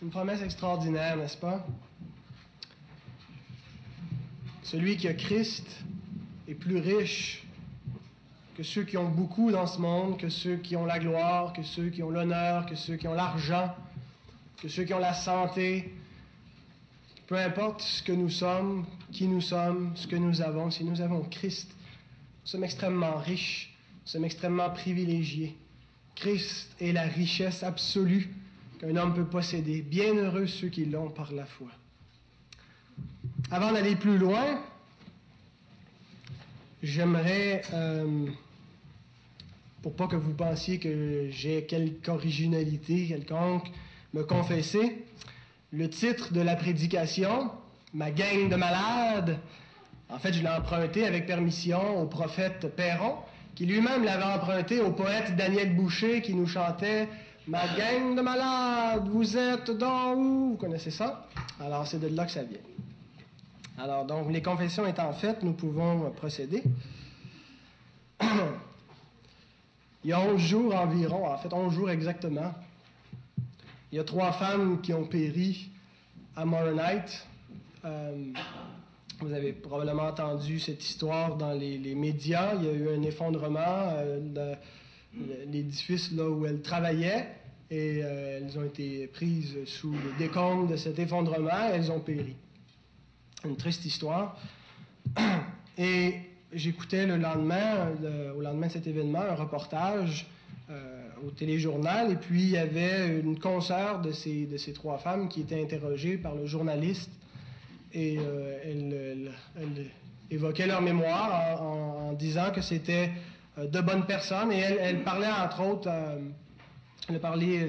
C'est une promesse extraordinaire, n'est-ce pas? Celui qui a Christ est plus riche que ceux qui ont beaucoup dans ce monde, que ceux qui ont la gloire, que ceux qui ont l'honneur, que ceux qui ont l'argent, que ceux qui ont la santé. Peu importe ce que nous sommes, qui nous sommes, ce que nous avons, si nous avons Christ, nous sommes extrêmement riches, nous sommes extrêmement privilégiés. Christ est la richesse absolue qu'un homme peut posséder. Bienheureux ceux qui l'ont par la foi. Avant d'aller plus loin, j'aimerais, euh, pour pas que vous pensiez que j'ai quelque originalité quelconque, me confesser. Le titre de la prédication, Ma gang de malades, en fait, je l'ai emprunté avec permission au prophète Perron, qui lui-même l'avait emprunté au poète Daniel Boucher, qui nous chantait Ma gang de malades, vous êtes dans où? Vous connaissez ça? Alors, c'est de là que ça vient. Alors, donc, les confessions étant faites, nous pouvons procéder. Il y a 11 jours environ, en fait 11 jours exactement, il y a trois femmes qui ont péri à Moronite. Euh, vous avez probablement entendu cette histoire dans les, médias. Il y a eu un effondrement euh, de l'édifice là où elles travaillaient et euh, elles ont été prises sous le décompte de cet effondrement et elles ont péri. Une triste histoire. Et j'écoutais le lendemain, au lendemain de cet événement, un reportage euh, au téléjournal, et puis il y avait une consoeur de ces, de ces trois femmes qui était interrogée par le journaliste, et euh, elle, évoquait leur mémoire en, disant que c'était de bonnes personnes, et elle, elle parlait entre autres, elle parlait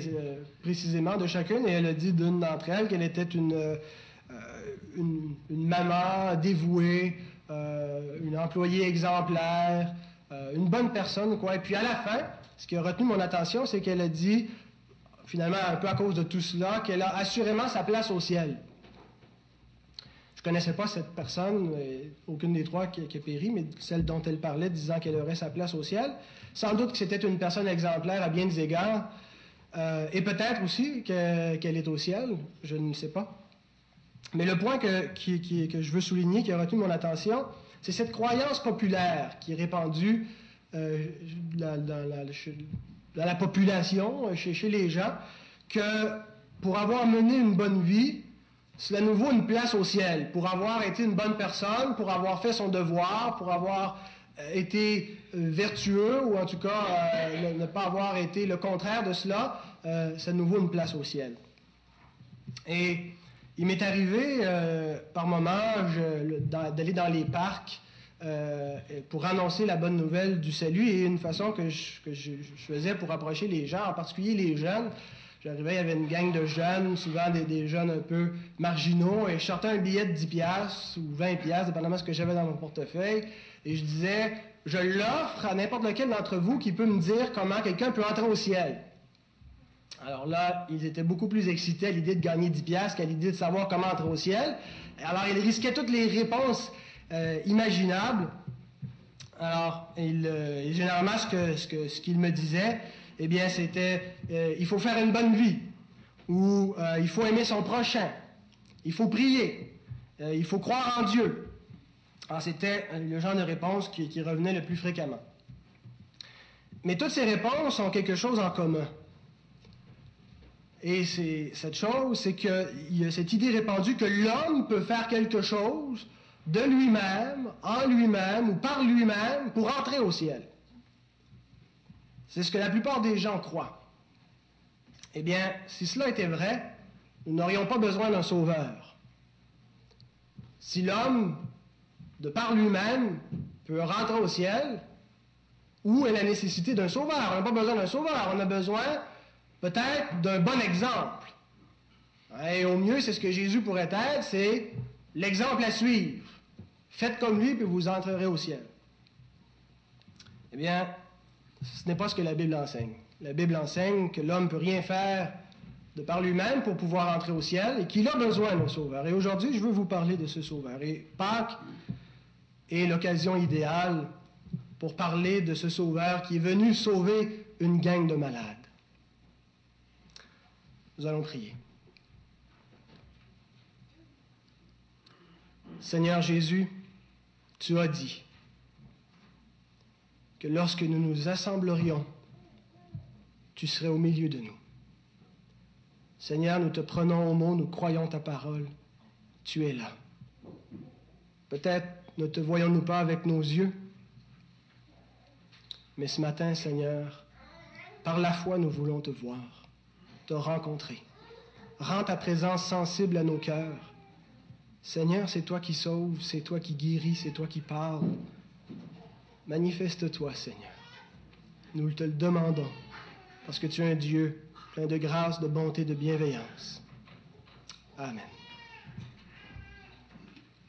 précisément de chacune, et elle a dit d'une d'entre elles qu'elle était une, une, une, maman dévouée, une employée exemplaire, une bonne personne, quoi. Et puis à la fin, ce qui a retenu mon attention, c'est qu'elle a dit, finalement, un peu à cause de tout cela, qu'elle a assurément sa place au ciel. Je ne connaissais pas cette personne, aucune des trois qui, a péri, mais celle dont elle parlait, disant qu'elle aurait sa place au ciel. Sans doute que c'était une personne exemplaire à bien des égards, euh, et peut-être aussi qu'elle est au ciel, je ne sais pas. Mais le point que, je veux souligner, qui a retenu mon attention, c'est cette croyance populaire qui est répandue euh, dans, la, population, chez, chez, les gens, que pour avoir mené une bonne vie, cela nous vaut une place au ciel. Pour avoir été une bonne personne, pour avoir fait son devoir, pour avoir été vertueux, ou en tout cas ne, pas avoir été le contraire de cela, ça nous vaut une place au ciel. Et il m'est arrivé par moments d'aller dans les parcs euh, pour annoncer la bonne nouvelle du salut et une façon que, je, faisais pour approcher les gens, en particulier les jeunes. J'arrivais, il y avait une gang de jeunes, souvent des, jeunes un peu marginaux, et je sortais un billet de 10 piastres ou 20 piastres, dépendamment de ce que j'avais dans mon portefeuille, et je disais, je l'offre à n'importe lequel d'entre vous qui peut me dire comment quelqu'un peut entrer au ciel. Alors là, ils étaient beaucoup plus excités à l'idée de gagner 10 piastres qu'à l'idée de savoir comment entrer au ciel. Alors ils risquaient toutes les réponses euh, imaginable. Alors, euh, généralement, ce qu'il ce que, ce me disait, eh bien, c'était euh, il faut faire une bonne vie, ou il faut aimer son prochain, il faut prier, il faut croire en Dieu. Alors, c'était le genre de réponse qui, qui revenait le plus fréquemment. Mais toutes ces réponses ont quelque chose en commun. Et c'est cette chose, c'est qu'il y a cette idée répandue que l'homme peut faire quelque chose de lui-même, en lui-même ou par lui-même pour entrer au ciel. C'est ce que la plupart des gens croient. Eh bien, si cela était vrai, nous n'aurions pas besoin d'un sauveur. Si l'homme, de par lui-même, peut rentrer au ciel, où est la nécessité d'un sauveur On n'a pas besoin d'un sauveur, on a besoin peut-être d'un bon exemple. Et au mieux, c'est ce que Jésus pourrait être, c'est l'exemple à suivre. Faites comme lui, puis vous entrerez au ciel. Eh bien, ce n'est pas ce que la Bible enseigne. La Bible enseigne que l'homme ne peut rien faire de par lui-même pour pouvoir entrer au ciel et qu'il a besoin d'un sauveur. Et aujourd'hui, je veux vous parler de ce sauveur. Et Pâques et l'occasion idéale pour parler de ce sauveur qui est venu sauver une gang de malades. Nous allons prier. Seigneur Jésus, tu as dit que lorsque nous nous assemblerions, tu serais au milieu de nous. Seigneur, nous te prenons au mot, nous croyons ta parole. Tu es là. Peut-être ne te voyons-nous pas avec nos yeux, mais ce matin, Seigneur, par la foi, nous voulons te voir, te rencontrer. Rends ta présence sensible à nos cœurs. Seigneur, c'est toi qui sauves, c'est toi qui guéris, c'est toi qui parles. Manifeste-toi, Seigneur. Nous te le demandons, parce que tu es un Dieu plein de grâce, de bonté, de bienveillance. Amen.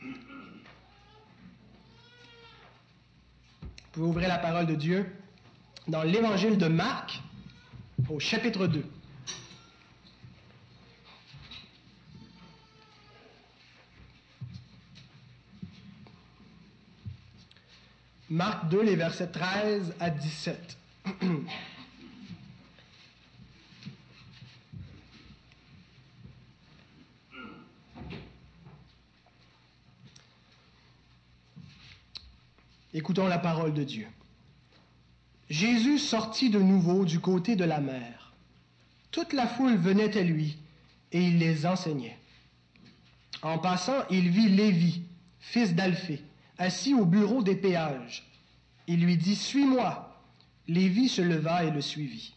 Vous pouvez ouvrir la parole de Dieu dans l'évangile de Marc au chapitre 2. Marc 2, les versets 13 à 17. Écoutons la parole de Dieu. Jésus sortit de nouveau du côté de la mer. Toute la foule venait à lui et il les enseignait. En passant, il vit Lévi, fils d'Alphée, assis au bureau des péages. Il lui dit, Suis-moi. Lévi se leva et le suivit.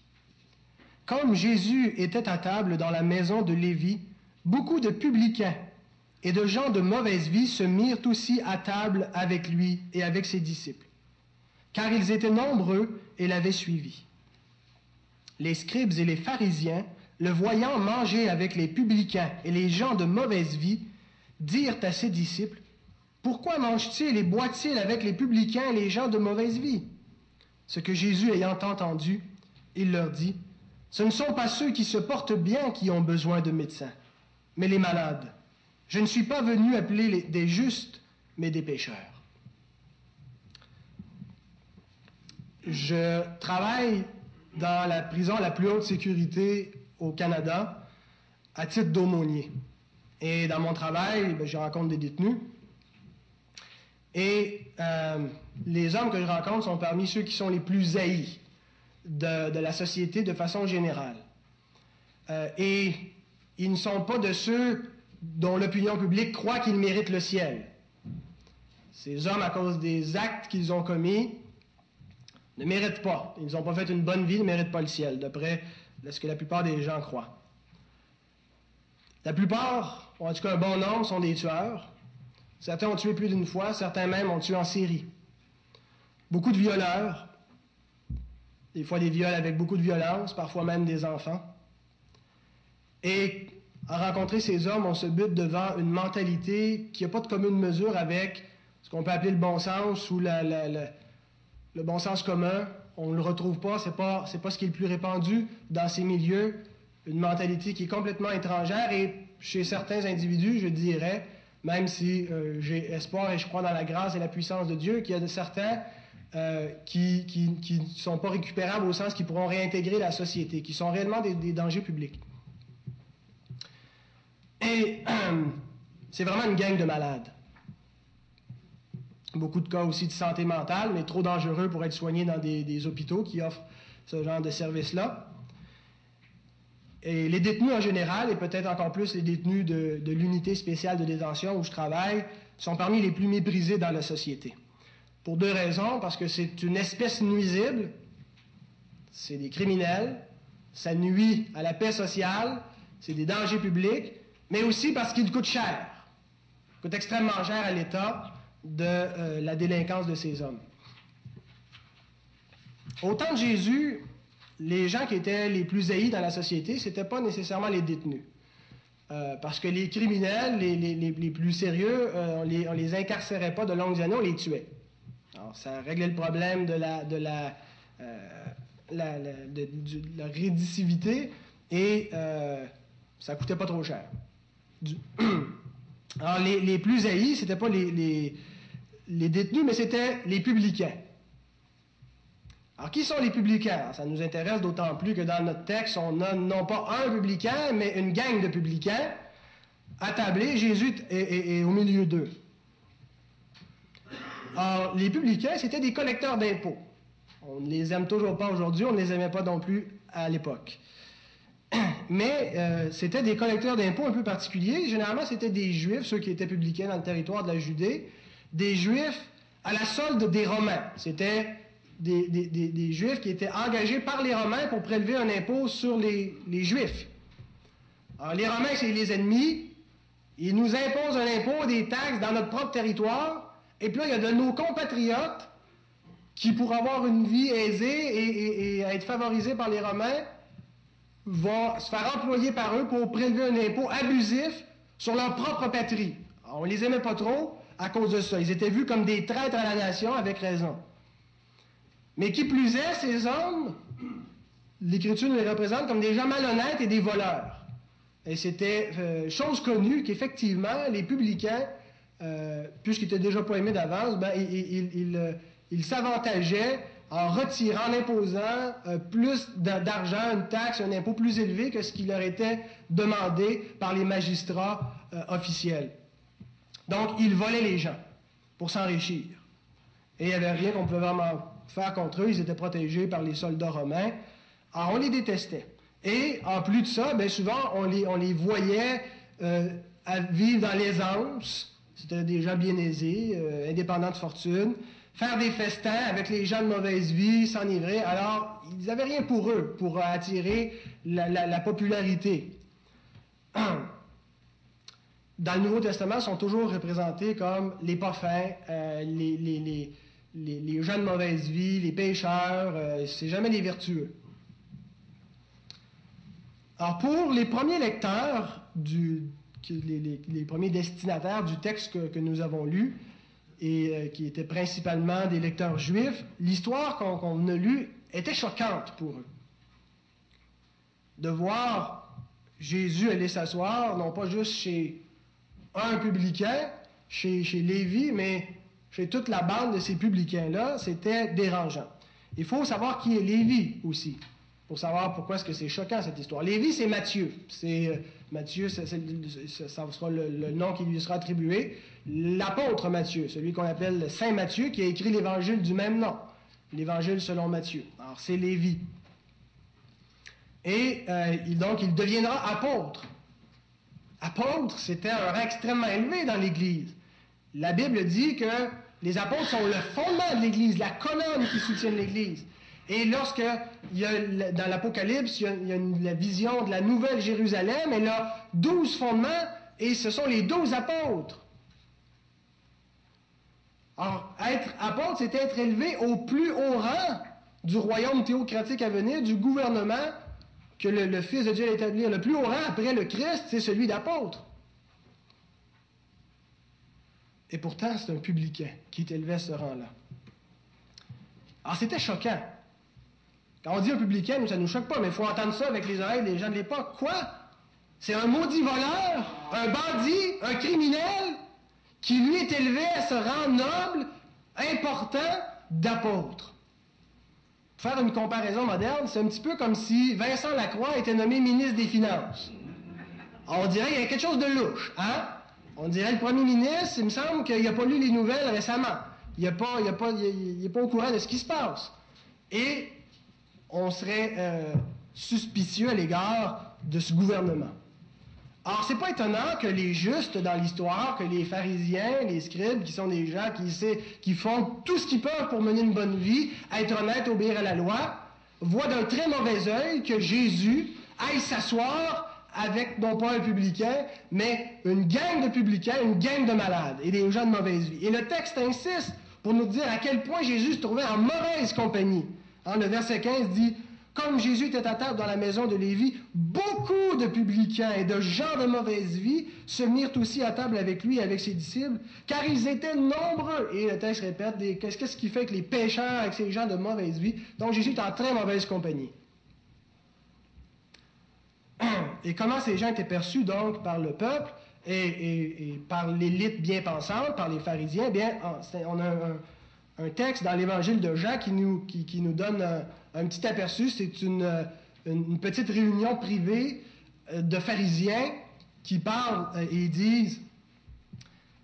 Comme Jésus était à table dans la maison de Lévi, beaucoup de publicains et de gens de mauvaise vie se mirent aussi à table avec lui et avec ses disciples, car ils étaient nombreux et l'avaient suivi. Les scribes et les pharisiens, le voyant manger avec les publicains et les gens de mauvaise vie, dirent à ses disciples, Pourquoi mange-t-il et boit-il avec les publicains et les gens de mauvaise vie? Ce que Jésus ayant entendu, il leur dit, Ce ne sont pas ceux qui se portent bien qui ont besoin de médecins, mais les malades. Je ne suis pas venu appeler des justes, mais des pécheurs. Je travaille dans la prison la plus haute sécurité au Canada à titre d'aumônier. Et dans mon travail, ben, je rencontre des détenus. Et euh, les hommes que je rencontre sont parmi ceux qui sont les plus haïs de, la société de façon générale. Euh, et ils ne sont pas de ceux dont l'opinion publique croit qu'ils méritent le ciel. Ces hommes, à cause des actes qu'ils ont commis, ne méritent pas. Ils n'ont pas fait une bonne vie, ne méritent pas le ciel, d'après ce que la plupart des gens croient. La plupart, en tout cas un bon nombre, sont des tueurs. Certains ont tué plus d'une fois, certains même ont tué en série. Beaucoup de violeurs, des fois des viols avec beaucoup de violence, parfois même des enfants. Et à rencontrer ces hommes, on se bute devant une mentalité qui n'a pas de commune mesure avec ce qu'on peut appeler le bon sens ou le bon sens commun. On ne le retrouve pas, ce n'est pas, ce qui est le plus répandu dans ces milieux. Une mentalité qui est complètement étrangère et chez certains individus, je dirais, même si euh, j'ai espoir et je crois dans la grâce et la puissance de Dieu, qu'il y a de certains euh, qui ne sont pas récupérables au sens qu'ils pourront réintégrer la société, qui sont réellement des dangers publics. Et c'est vraiment une gang de malades. Beaucoup de cas aussi de santé mentale, mais trop dangereux pour être soignés dans des, hôpitaux qui offrent ce genre de service-là. Et les détenus en général, et peut-être encore plus les détenus de, de l'unité spéciale de détention où je travaille, sont parmi les plus méprisés dans la société. Pour deux raisons, parce que c'est une espèce nuisible, c'est des criminels, ça nuit à la paix sociale, c'est des dangers publics, mais aussi parce qu'il coûte cher. Il coûte extrêmement cher à l'État de euh, la délinquance de ces hommes. Au temps de Jésus, les gens qui étaient les plus haïs dans la société, ce n'étaient pas nécessairement les détenus. Euh, parce que les criminels, les, plus sérieux, euh, on, les, les incarcérait pas de longues années, on les tuait. Alors, ça réglait le problème de la, de la, la, de, la rédicivité et ça coûtait pas trop cher. Alors, les, plus haïs, ce n'étaient pas les, détenus, mais c'était les publicains. Alors, qui sont les publicains? ça nous intéresse d'autant plus que dans notre texte, on a non pas un publicain, mais une gang de publicains attablés. Jésus est, au milieu d'eux. Alors, les publicains, c'était des collecteurs d'impôts. On ne les aime toujours pas aujourd'hui, on ne les aimait pas non plus à l'époque. Mais euh, c'était des collecteurs d'impôts un peu particuliers. Généralement, c'était des Juifs, ceux qui étaient publicains dans le territoire de la Judée, des Juifs à la solde des Romains. C'était des, Juifs qui étaient engagés par les Romains pour prélever un impôt sur les, Juifs. Alors, les Romains, c'est les ennemis. Ils nous imposent un impôt, des taxes dans notre propre territoire. Et puis là, il y a de nos compatriotes qui, pour avoir une vie aisée et, être favorisés par les Romains, vont se faire employer par eux pour prélever un impôt abusif sur leur propre patrie. On ne les aimait pas trop à cause de ça. Ils étaient vus comme des traîtres à la nation, avec raison. Mais qui plus est, ces hommes, l'Écriture nous les représente comme des gens malhonnêtes et des voleurs. Et c'était euh, chose connue qu'effectivement, les publicains, euh, puisqu'ils étaient déjà pas aimés d'avance, ben, ils, euh, s'avantageaient en retirant, en imposant plus d'argent, une taxe, un impôt plus élevé que ce qui leur était demandé par les magistrats officiels. Donc, ils volaient les gens pour s'enrichir. Et il n'y avait rien qu'on pouvait vraiment faire contre eux. Ils étaient protégés par les soldats romains. Alors, on les détestait. Et en plus de ça, bien souvent, on les, voyait euh, vivre dans l'aisance. C'était des gens bien aisés, euh, indépendants de fortune. Faire des festins avec les gens de mauvaise vie, s'enivrer. Alors, ils n'avaient rien pour eux, pour attirer la, popularité. Dans le Nouveau Testament, ils sont toujours représentés comme les pas euh, les, les, les, gens de mauvaise vie, les pécheurs, euh, c'est jamais les vertueux. Alors pour les premiers lecteurs, du, les, premiers destinataires du texte que, nous avons lu, et euh, qui étaient principalement des lecteurs juifs, l'histoire qu'on a lue était choquante pour eux. De voir Jésus aller s'asseoir, non pas juste chez un publicain, chez, chez Lévi, mais chez toute la bande de ces publicains-là, c'était dérangeant. Il faut savoir qui est Lévi aussi, pour savoir pourquoi est-ce que c'est choquant cette histoire. Lévi, c'est Matthieu. C'est euh, Matthieu, ça sera le, nom qui lui sera attribué. L'apôtre Matthieu, celui qu'on appelle Saint Matthieu, qui a écrit l'évangile du même nom, l'évangile selon Matthieu. Alors c'est Lévi. Et euh, donc il deviendra apôtre. Apôtre, c'était un rang extrêmement élevé dans l'Église. La Bible dit que les apôtres sont le fondement de l'Église, la colonne qui soutient l'Église. Et lorsque, il y a, dans l'Apocalypse, il y a, la vision de la nouvelle Jérusalem, elle a douze fondements, et ce sont les douze apôtres. Alors, être apôtre, c'est être élevé au plus haut rang du royaume théocratique à venir, du gouvernement que le, le Fils de Dieu va établir. Le plus haut rang après le Christ, c'est celui d'apôtre. Et pourtant, c'est un publicain qui est élevé à ce rang-là. Alors, c'était choquant. Quand on dit un publicain, nous, ça ne nous choque pas, mais il faut entendre ça avec les oreilles des gens de l'époque. Quoi? C'est un maudit voleur, un bandit, un criminel, qui lui est élevé à ce rang noble, important, d'apôtre. Pour faire une comparaison moderne, c'est un petit peu comme si Vincent Lacroix était nommé ministre des Finances. on dirait qu'il y a quelque chose de louche, hein? On dirait le premier ministre, il me semble qu'il n'a pas lu les nouvelles récemment. Il n'est pas, pas, pas au courant de ce qui se passe. Et on serait euh, suspicieux à l'égard de ce gouvernement. Alors, c'est pas étonnant que les justes dans l'histoire, que les pharisiens, les scribes, qui sont des gens qui, qui font tout ce qu'ils peuvent pour mener une bonne vie, être honnêtes, obéir à la loi, voient d'un très mauvais œil que Jésus aille s'asseoir avec non pas un publicain, mais une gang de publicains, une gang de malades et des gens de mauvaise vie. Et le texte insiste pour nous dire à quel point Jésus se trouvait en mauvaise compagnie. En le verset 15 dit Comme Jésus était à table dans la maison de Lévi, beaucoup de publicains et de gens de mauvaise vie se mirent aussi à table avec lui et avec ses disciples, car ils étaient nombreux. Et le texte répète Qu'est-ce qui fait que les pécheurs avec ces gens de mauvaise vie? Donc Jésus est en très mauvaise compagnie. Et comment ces gens étaient perçus donc par le peuple et, par l'élite bien pensante, par les pharisiens? Bien, on a un, texte dans l'évangile de Jean qui nous, donne un, petit aperçu. C'est une, une, petite réunion privée euh, de pharisiens qui parlent euh, et disent,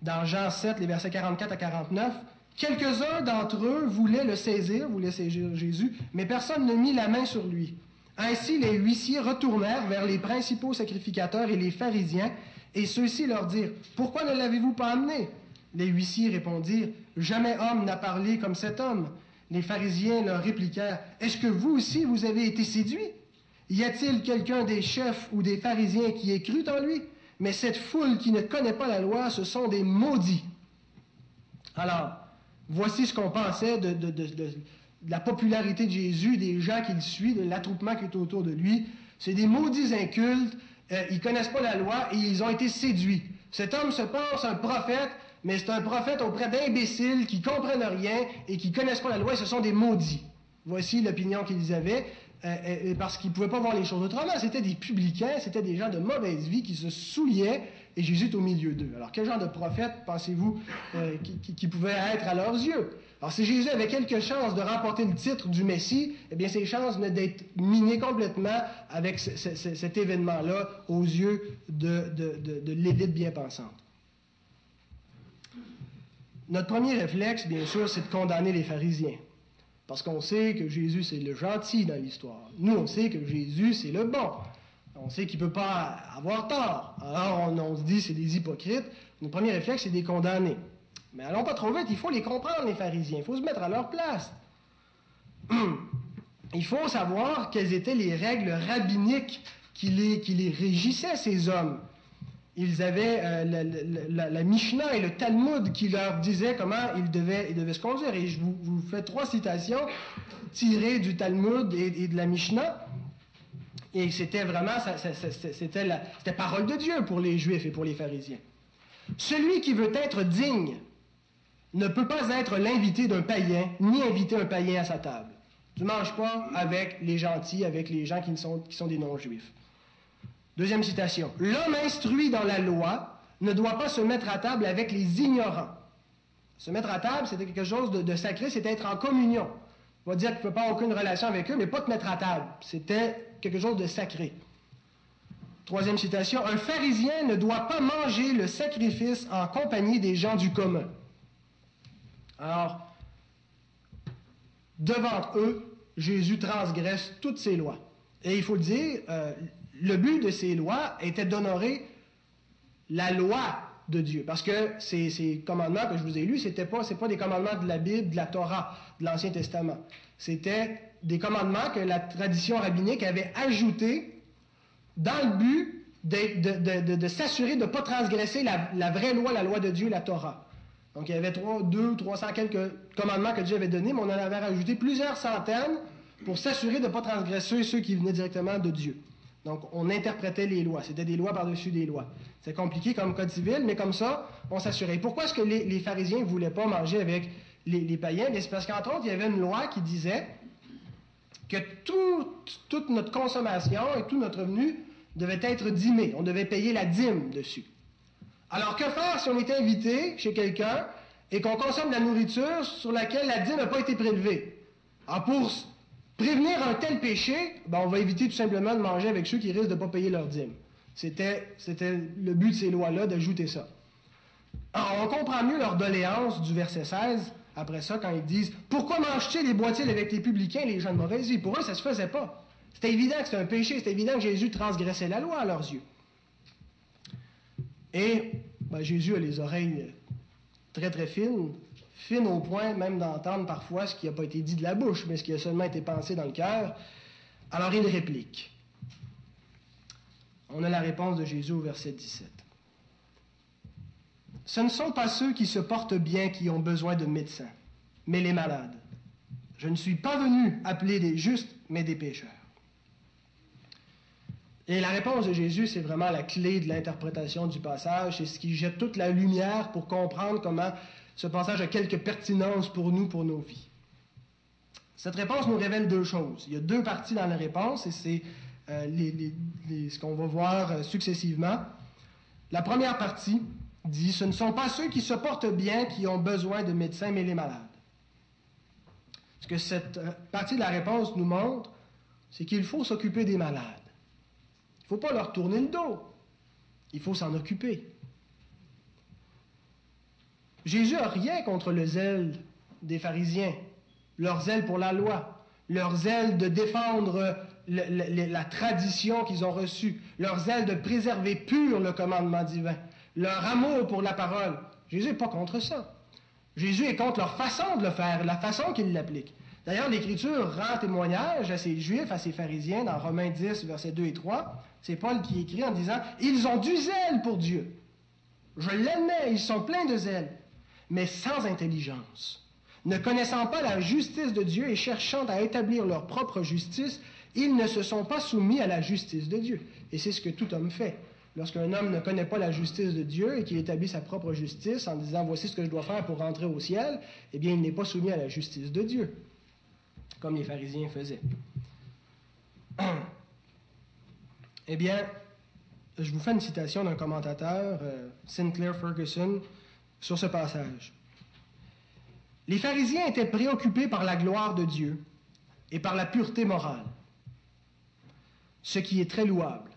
dans Jean 7, les versets 44 à 49, Quelques-uns d'entre eux voulaient le saisir, voulaient saisir Jésus, mais personne ne mit la main sur lui. Ainsi les huissiers retournèrent vers les principaux sacrificateurs et les pharisiens, et ceux-ci leur dirent, Pourquoi ne l'avez-vous pas amené? Les huissiers répondirent, Jamais homme n'a parlé comme cet homme. Les pharisiens leur répliquèrent, Est-ce que vous aussi vous avez été séduits Y a-t-il quelqu'un des chefs ou des pharisiens qui ait cru en lui? Mais cette foule qui ne connaît pas la loi, ce sont des maudits. Alors, voici ce qu'on pensait de, la popularité de Jésus, des gens qui le suivent, de l'attroupement qui est autour de lui. C'est des maudits incultes, euh, ils ne connaissent pas la loi et ils ont été séduits. Cet homme se pense un prophète, mais c'est un prophète auprès d'imbéciles qui comprennent rien et qui connaissent pas la loi et ce sont des maudits. Voici l'opinion qu'ils avaient, euh, parce qu'ils ne pouvaient pas voir les choses autrement. C'était des publicains, c'était des gens de mauvaise vie qui se souillaient et Jésus est au milieu d'eux. Alors, quel genre de prophète pensez-vous euh, qui, pouvait être à leurs yeux? Alors, si Jésus avait quelques chances de remporter le titre du Messie, eh bien, ses chances venaient d'être minées complètement avec cet événement-là aux yeux de, de l'élite bien pensante. Notre premier réflexe, bien sûr, c'est de condamner les pharisiens. Parce qu'on sait que Jésus, c'est le gentil dans l'histoire. Nous, on sait que Jésus, c'est le bon. On sait qu'il ne peut pas avoir tort. Alors, on, se dit, c'est des hypocrites. Notre premier réflexe, c'est de les condamner. Mais allons pas trop vite, il faut les comprendre, les pharisiens. Il faut se mettre à leur place. Il faut savoir quelles étaient les règles rabbiniques qui les régissaient, ces hommes. Ils avaient euh, la, Mishnah et le Talmud qui leur disaient comment ils devaient, ils devaient se conduire. Et je vous, fais trois citations tirées du Talmud et, de la Mishnah. Et c'était vraiment, c'était la parole de Dieu pour les Juifs et pour les pharisiens. Celui qui veut être digne ne peut pas être l'invité d'un païen, ni inviter un païen à sa table. Tu ne manges pas avec les gentils, avec les gens qui sont, qui sont des non-juifs. Deuxième citation. L'homme instruit dans la loi ne doit pas se mettre à table avec les ignorants. Se mettre à table, c'était quelque chose de, sacré, c'était être en communion. On va dire qu'il ne peut pas avoir aucune relation avec eux, mais pas te mettre à table. C'était quelque chose de sacré. Troisième citation, un pharisien ne doit pas manger le sacrifice en compagnie des gens du commun. Alors, devant eux, Jésus transgresse toutes ces lois. Et il faut le dire, euh, le but de ces lois était d'honorer la loi de Dieu. Parce que ces, commandements que je vous ai lus, ce n'étaient pas, des commandements de la Bible, de la Torah, de l'Ancien Testament. C'était des commandements que la tradition rabbinique avait ajoutés dans le but de, s'assurer de ne pas transgresser la, vraie loi, la loi de Dieu, la Torah. Donc il y avait trois, deux, trois cent quelques commandements que Dieu avait donnés, mais on en avait rajouté plusieurs centaines pour s'assurer de ne pas transgresser ceux qui venaient directement de Dieu. Donc, on interprétait les lois. C'était des lois par-dessus des lois. C'est compliqué comme code civil, mais comme ça, on s'assurait. Pourquoi est-ce que les, pharisiens ne voulaient pas manger avec les, païens? C'est parce qu'entre autres, il y avait une loi qui disait que toute notre consommation et tout notre revenu devait être dîmé. On devait payer la dîme dessus. Alors, que faire si on est invité chez quelqu'un et qu'on consomme de la nourriture sur laquelle la dîme n'a pas été prélevée? Alors, pour prévenir un tel péché, ben, on va éviter tout simplement de manger avec ceux qui risquent de ne pas payer leur dîme. C'était, c'était le but de ces lois-là, d'ajouter ça. Alors, on comprend mieux leur doléance du verset 16 après ça quand ils disent Pourquoi manges-tu les boîtiers avec les publicains les gens de mauvaise vie Pour eux, ça ne se faisait pas. C'était évident que c'était un péché, c'était évident que Jésus transgressait la loi à leurs yeux. Et ben, Jésus a les oreilles très très fines, fines au point même d'entendre parfois ce qui n'a pas été dit de la bouche, mais ce qui a seulement été pensé dans le cœur. Alors il réplique. On a la réponse de Jésus au verset 17. Ce ne sont pas ceux qui se portent bien qui ont besoin de médecins, mais les malades. Je ne suis pas venu appeler des justes, mais des pécheurs. Et la réponse de Jésus, c'est vraiment la clé de l'interprétation du passage. C'est ce qui jette toute la lumière pour comprendre comment ce passage a quelque pertinence pour nous, pour nos vies. Cette réponse nous révèle deux choses. Il y a deux parties dans la réponse et c'est euh, ce qu'on va voir euh, successivement. La première partie, dit, ce ne sont pas ceux qui se portent bien qui ont besoin de médecins, mais les malades. Ce que cette euh, partie de la réponse nous montre, c'est qu'il faut s'occuper des malades. Il ne faut pas leur tourner le dos. Il faut s'en occuper. Jésus n'a rien contre le zèle des pharisiens, leur zèle pour la loi, leur zèle de défendre la tradition qu'ils ont reçue, leur zèle de préserver pur le commandement divin, leur amour pour la parole. Jésus n'est pas contre ça. Jésus est contre leur façon de le faire, la façon qu'ils l'appliquent. D'ailleurs, l'Écriture rend témoignage à ces Juifs, à ces pharisiens, dans Romains 10, versets 2 et 3. C'est Paul qui écrit en disant Ils ont du zèle pour Dieu. Je l'admets, ils sont pleins de zèle, mais sans intelligence. Ne connaissant pas la justice de Dieu et cherchant à établir leur propre justice, ils ne se sont pas soumis à la justice de Dieu. Et c'est ce que tout homme fait. Lorsqu'un homme ne connaît pas la justice de Dieu et qu'il établit sa propre justice en disant voici ce que je dois faire pour rentrer au ciel, eh bien, il n'est pas soumis à la justice de Dieu, comme les pharisiens faisaient. eh bien, je vous fais une citation d'un commentateur, euh, Sinclair Ferguson, sur ce passage. Les pharisiens étaient préoccupés par la gloire de Dieu et par la pureté morale, ce qui est très louable.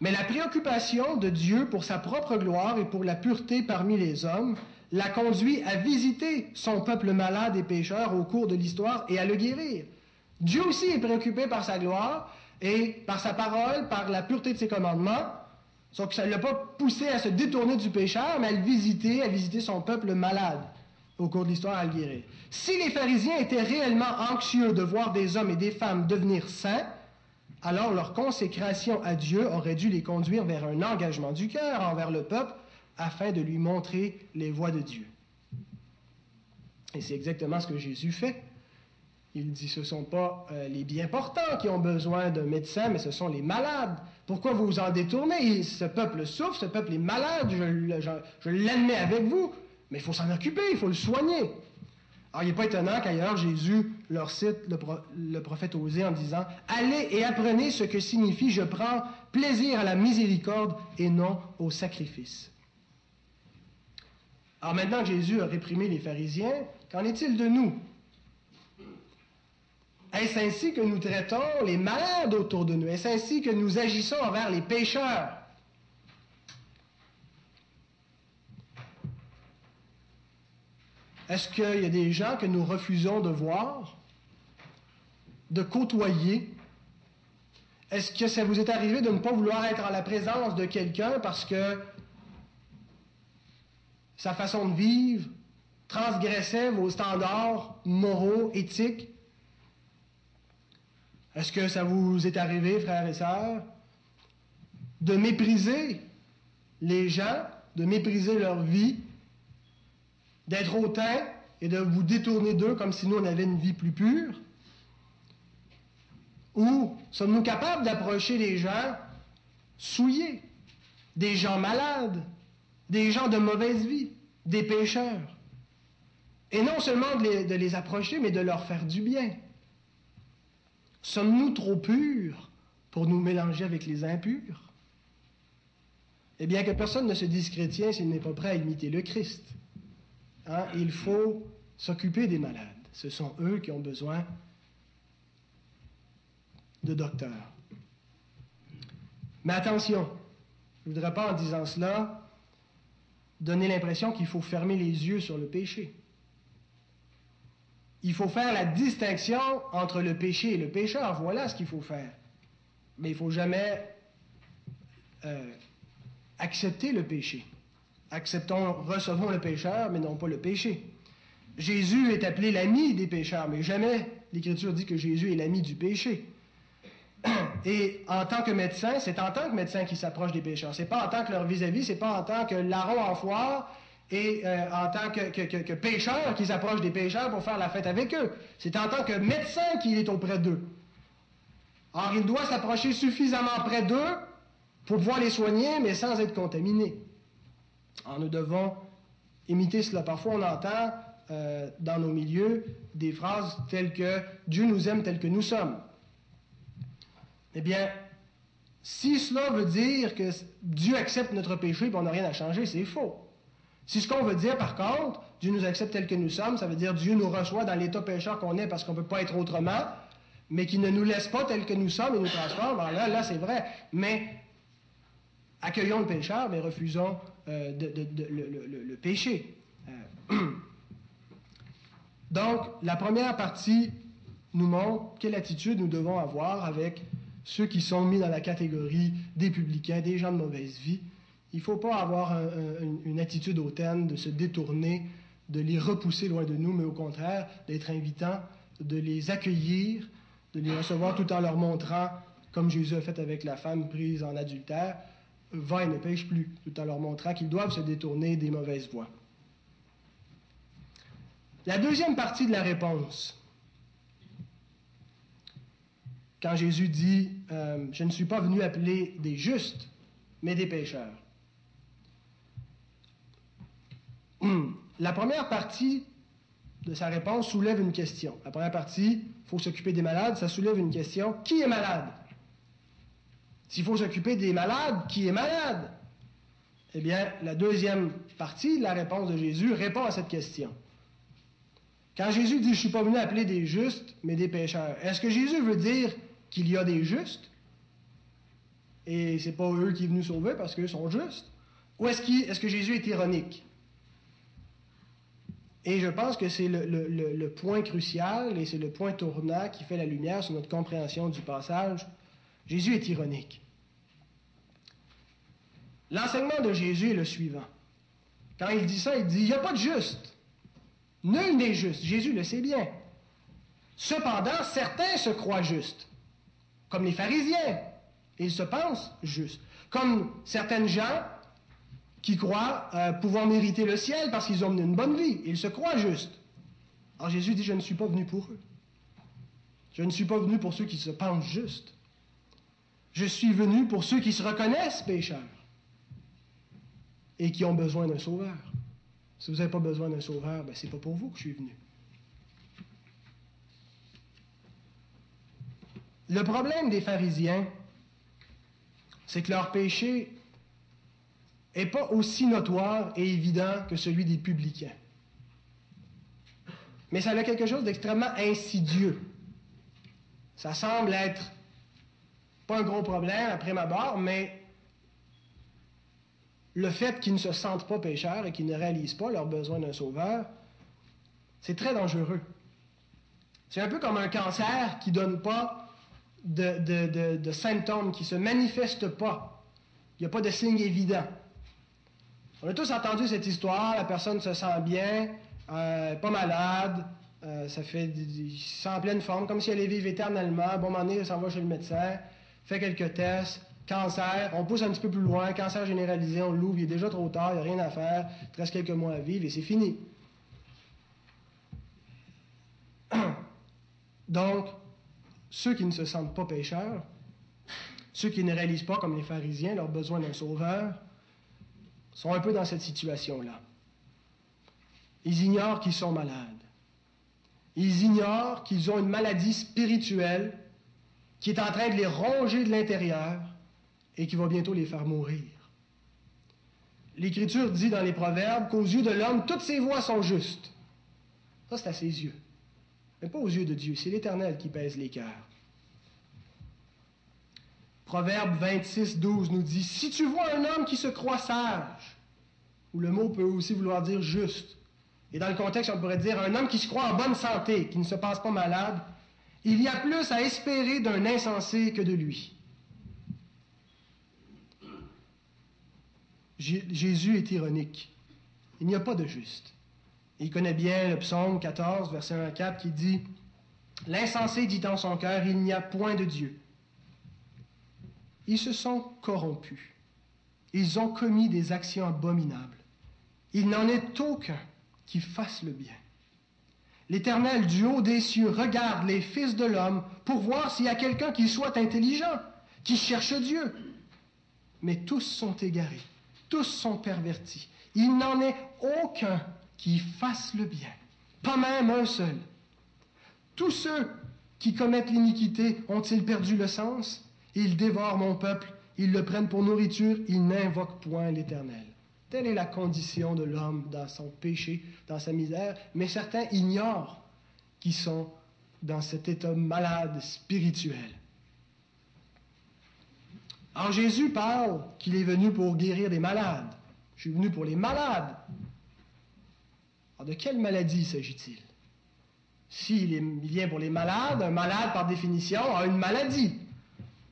Mais la préoccupation de Dieu pour sa propre gloire et pour la pureté parmi les hommes l'a conduit à visiter son peuple malade et pécheur au cours de l'histoire et à le guérir. Dieu aussi est préoccupé par sa gloire et par sa parole, par la pureté de ses commandements. Sauf que ça ne l'a pas poussé à se détourner du pécheur, mais à le visiter, à visiter son peuple malade au cours de l'histoire, à le guérir. Si les pharisiens étaient réellement anxieux de voir des hommes et des femmes devenir saints, alors leur consécration à Dieu aurait dû les conduire vers un engagement du cœur envers le peuple afin de lui montrer les voies de Dieu. Et c'est exactement ce que Jésus fait. Il dit, ce ne sont pas euh, les bien portants qui ont besoin d'un médecin, mais ce sont les malades. Pourquoi vous vous en détournez? Ce peuple souffre, ce peuple est malade, je, je l'admets avec vous, mais il faut s'en occuper, il faut le soigner. Alors, il n'est pas étonnant qu'ailleurs, Jésus leur cite le, prophète Osée en disant Allez et apprenez ce que signifie je prends plaisir à la miséricorde et non au sacrifice. Alors, maintenant que Jésus a réprimé les pharisiens, qu'en est-il de nous? Est-ce ainsi que nous traitons les malades autour de nous? Est-ce ainsi que nous agissons envers les pécheurs? Est-ce qu'il y a des gens que nous refusons de voir, de côtoyer? Est-ce que ça vous est arrivé de ne pas vouloir être en la présence de quelqu'un parce que sa façon de vivre transgressait vos standards moraux, éthiques? Est-ce que ça vous est arrivé, frères et sœurs, de mépriser les gens, de mépriser leur vie d'être hautain et de vous détourner d'eux comme si nous, on avait une vie plus pure? Ou sommes-nous capables d'approcher les gens souillés, des gens malades, des gens de mauvaise vie, des pécheurs? Et non seulement de les approcher, mais de leur faire du bien. Sommes-nous trop purs pour nous mélanger avec les impurs? Eh bien, que personne ne se dise chrétien s'il n'est pas prêt à imiter le Christ. Hein, il faut s'occuper des malades. Ce sont eux qui ont besoin de docteurs. Mais attention, je ne voudrais pas en disant cela donner l'impression qu'il faut fermer les yeux sur le péché. Il faut faire la distinction entre le péché et le pécheur. Voilà ce qu'il faut faire. Mais il ne faut jamais euh, accepter le péché. Acceptons, recevons le pécheur, mais non pas le péché. Jésus est appelé l'ami des pécheurs, mais jamais l'Écriture dit que Jésus est l'ami du péché. Et en tant que médecin, c'est en tant que médecin qu'il s'approche des pécheurs. C'est pas en tant que leur vis-à-vis, c'est pas en tant que larron en foire et euh, en tant que, que, que, pécheur qu'il s'approche des pécheurs pour faire la fête avec eux. C'est en tant que médecin qu'il est auprès d'eux. Or, il doit s'approcher suffisamment près d'eux pour pouvoir les soigner, mais sans être contaminé. Alors nous devons imiter cela. Parfois, on entend euh, dans nos milieux des phrases telles que Dieu nous aime tel que nous sommes. Eh bien, si cela veut dire que Dieu accepte notre péché et qu'on n'a rien à changer, c'est faux. Si ce qu'on veut dire, par contre, Dieu nous accepte tel que nous sommes, ça veut dire Dieu nous reçoit dans l'état pécheur qu'on est parce qu'on ne peut pas être autrement, mais qui ne nous laisse pas tel que nous sommes et nous transforme, alors là, là c'est vrai. Mais accueillons le pécheur, mais refusons euh, le, péché. Euh, Donc, la première partie nous montre quelle attitude nous devons avoir avec ceux qui sont mis dans la catégorie des publicains, des gens de mauvaise vie. Il ne faut pas avoir une attitude hautaine de se détourner, de les repousser loin de nous, mais au contraire, d'être invitant, de les accueillir, de les recevoir tout en leur montrant, comme Jésus a fait avec la femme prise en adultère, va et ne pêche plus, tout en leur montrant qu'ils doivent se détourner des mauvaises voies. La deuxième partie de la réponse, quand Jésus dit euh, Je ne suis pas venu appeler des justes, mais des pécheurs. La première partie de sa réponse soulève une question. La première partie, il faut s'occuper des malades, ça soulève une question. Qui est malade? S'il faut s'occuper des malades, qui est malade? Eh bien, la deuxième partie la réponse de Jésus répond à cette question. Quand Jésus dit Je ne suis pas venu appeler des justes, mais des pécheurs, est-ce que Jésus veut dire qu'il y a des justes? Et c'est pas eux qui sont venus sauver parce qu'eux sont justes. Ou est-ce, est que Jésus est ironique? Et je pense que c'est le, point crucial et c'est le point tournant qui fait la lumière sur notre compréhension du passage. Jésus est ironique. L'enseignement de Jésus est le suivant. Quand il dit ça, il dit, il n'y a pas de juste. Nul n'est juste. Jésus le sait bien. Cependant, certains se croient justes, comme les pharisiens. Ils se pensent justes. Comme certaines gens qui croient euh, pouvoir mériter le ciel parce qu'ils ont mené une bonne vie. Ils se croient justes. Alors Jésus dit, je ne suis pas venu pour eux. Je ne suis pas venu pour ceux qui se pensent justes. Je suis venu pour ceux qui se reconnaissent pécheurs et qui ont besoin d'un sauveur. Si vous n'avez pas besoin d'un sauveur, ben, ce n'est pas pour vous que je suis venu. Le problème des pharisiens, c'est que leur péché n'est pas aussi notoire et évident que celui des publicains. Mais ça a quelque chose d'extrêmement insidieux. Ça semble être pas un gros problème après ma barre, mais le fait qu'ils ne se sentent pas pécheurs et qu'ils ne réalisent pas leur besoin d'un sauveur, c'est très dangereux. C'est un peu comme un cancer qui ne donne pas de, symptômes qui ne se manifestent pas. Il n'y a pas de signe évident. On a tous entendu cette histoire, la personne se sent bien, euh, pas malade, euh, ça fait, sent en pleine forme, comme si elle allait vivre éternellement. Bon moment donné, elle s'en va chez le médecin, fait quelques tests, cancer, on pousse un petit peu plus loin, cancer généralisé, on l'ouvre, il est déjà trop tard, il n'y a rien à faire, il reste quelques mois à vivre et c'est fini. Donc, ceux qui ne se sentent pas pécheurs, ceux qui ne réalisent pas, comme les pharisiens, leur besoin d'un sauveur, sont un peu dans cette situation-là. Ils ignorent qu'ils sont malades. Ils ignorent qu'ils ont une maladie spirituelle qui est en train de les ronger de l'intérieur et qui va bientôt les faire mourir. L'Écriture dit dans les Proverbes qu'aux yeux de l'homme, toutes ses voies sont justes. Ça, c'est à ses yeux mais pas aux yeux de Dieu. C'est l'Éternel qui pèse les cœurs. Proverbe 26, 12 nous dit, Si tu vois un homme qui se croit sage, ou le mot peut aussi vouloir dire juste, et dans le contexte, on pourrait dire un homme qui se croit en bonne santé, qui ne se passe pas malade, il y a plus à espérer d'un insensé que de lui. Jésus est ironique. Il n'y a pas de juste. Il connaît bien le psaume 14, verset 1 à 4, qui dit L'insensé dit en son cœur Il n'y a point de Dieu. Ils se sont corrompus. Ils ont commis des actions abominables. Il n'en est aucun qui fasse le bien. L'Éternel du haut des cieux regarde les fils de l'homme pour voir s'il y a quelqu'un qui soit intelligent, qui cherche Dieu. Mais tous sont égarés, tous sont pervertis. Il n'en est aucun qui fasse le bien, pas même un seul. Tous ceux qui commettent l'iniquité ont-ils perdu le sens? Ils dévorent mon peuple, ils le prennent pour nourriture, ils n'invoquent point l'Éternel. Telle est la condition de l'homme dans son péché, dans sa misère, mais certains ignorent qu'ils sont dans cet état malade spirituel. Alors Jésus parle qu'il est venu pour guérir des malades. Je suis venu pour les malades, alors, de quelle maladie s'agit-il? S'il vient pour les malades, un malade, par définition, a une maladie.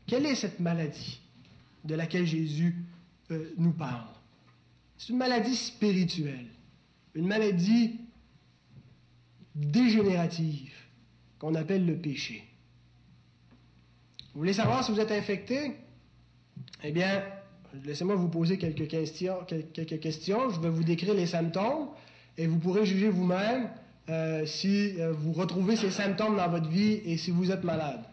Quelle est cette maladie de laquelle Jésus euh, nous parle? C'est une maladie spirituelle, une maladie dégénérative qu'on appelle le péché. Vous voulez savoir si vous êtes infecté? Eh bien, laissez-moi vous poser quelques questions. Je vais vous décrire les symptômes et vous pourrez juger vous-même euh, si euh, vous retrouvez ces symptômes dans votre vie et si vous êtes malade.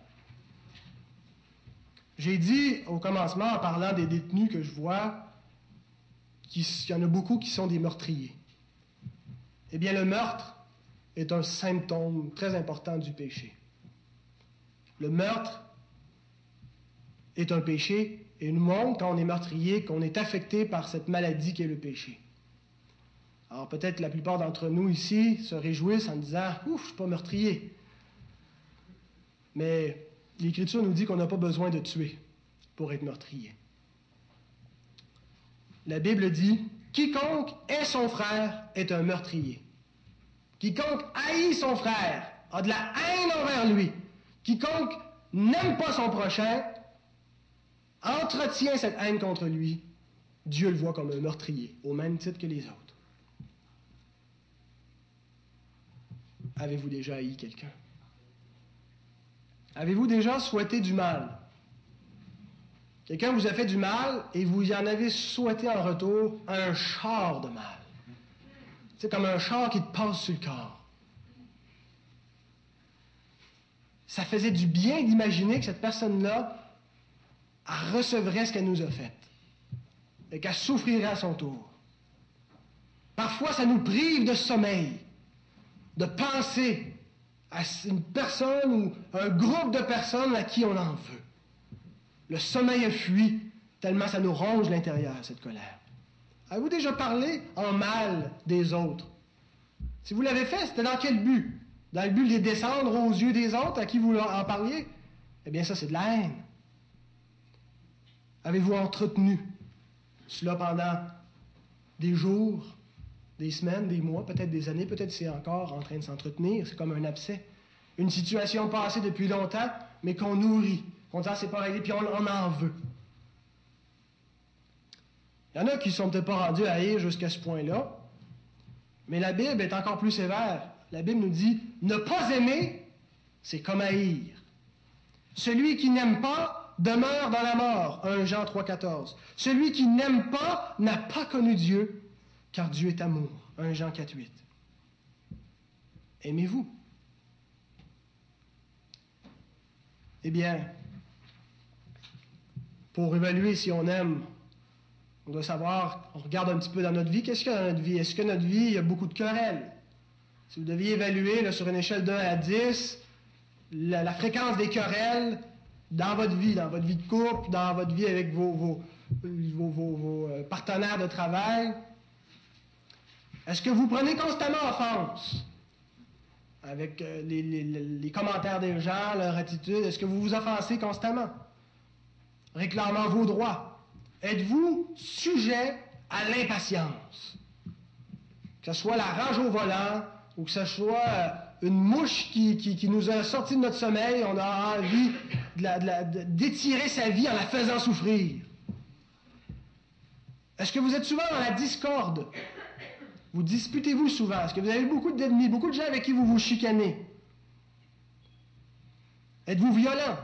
J'ai dit au commencement, en parlant des détenus que je vois, qu'il y en a beaucoup qui sont des meurtriers. Eh bien, le meurtre est un symptôme très important du péché. Le meurtre est un péché et nous montre, quand on est meurtrier, qu'on est affecté par cette maladie qui est le péché. Alors peut-être la plupart d'entre nous ici se réjouissent en disant Ouf, je ne suis pas meurtrier. Mais l'Écriture nous dit qu'on n'a pas besoin de tuer pour être meurtrier. La Bible dit Quiconque est son frère est un meurtrier. Quiconque haït son frère a de la haine envers lui. Quiconque n'aime pas son prochain entretient cette haine contre lui. Dieu le voit comme un meurtrier, au même titre que les autres. Avez-vous déjà haï quelqu'un? Avez-vous déjà souhaité du mal? Quelqu'un vous a fait du mal et vous en avez souhaité en retour un char de mal. C'est comme un char qui te passe sur le corps. Ça faisait du bien d'imaginer que cette personne-là recevrait ce qu'elle nous a fait et qu'elle souffrirait à son tour. Parfois, ça nous prive de sommeil de penser à une personne ou un groupe de personnes à qui on en veut. Le sommeil a fui tellement ça nous ronge l'intérieur, cette colère. Avez-vous déjà parlé en mal des autres? Si vous l'avez fait, c'était dans quel but? Dans le but de les descendre aux yeux des autres à qui vous en parliez? Eh bien, ça, c'est de la haine. Avez-vous entretenu cela pendant des jours, des semaines, des mois, peut-être des années, peut-être c'est encore en train de s'entretenir, c'est comme un abcès. Une situation passée depuis longtemps, mais qu'on nourrit. On dit, ah, c'est pas réglé, puis on, en veut. Il y en a qui ne sont peut-être pas rendus à haïr jusqu'à ce point-là, mais la Bible est encore plus sévère. La Bible nous dit, ne pas aimer, c'est comme haïr. Celui qui n'aime pas demeure dans la mort. 1 Jean 3, 14. Celui qui n'aime pas n'a pas connu Dieu, car Dieu est amour. 1 Jean 4, 8. Aimez-vous? Eh bien, pour évaluer si on aime, on doit savoir, on regarde un petit peu dans notre vie, qu'est-ce qu'il y a dans notre vie? Est-ce que notre vie, il y a beaucoup de querelles? Si vous deviez évaluer sur une échelle de 1 à 10, la, fréquence des querelles dans votre vie, dans votre vie de couple, dans votre vie avec vos, euh, partenaires de travail, est-ce que vous prenez constamment offense avec euh, les, commentaires des gens, leur attitude? Est-ce que vous vous offensez constamment? Réclamant vos droits. Êtes-vous sujet à l'impatience? Que ce soit la rage au volant ou que ce soit euh, une mouche qui, nous a sorti de notre sommeil, on a envie d'étirer sa vie en la faisant souffrir. Est-ce que vous êtes souvent dans la discorde? Vous disputez-vous souvent? Est-ce que vous avez beaucoup d'ennemis, beaucoup de gens avec qui vous vous chicanez? Êtes-vous violent?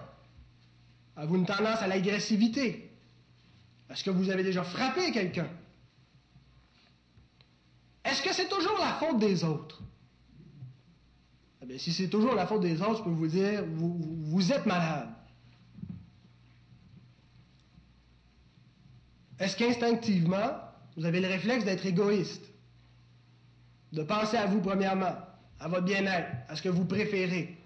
Avez-vous une tendance à l'agressivité? Est-ce que vous avez déjà frappé quelqu'un? Est-ce que c'est toujours la faute des autres? Eh si c'est toujours la faute des autres, je peux vous dire, vous êtes malade. Est-ce qu'instinctivement, vous avez le réflexe d'être égoïste? De penser à vous premièrement, à votre bien-être, à ce que vous préférez.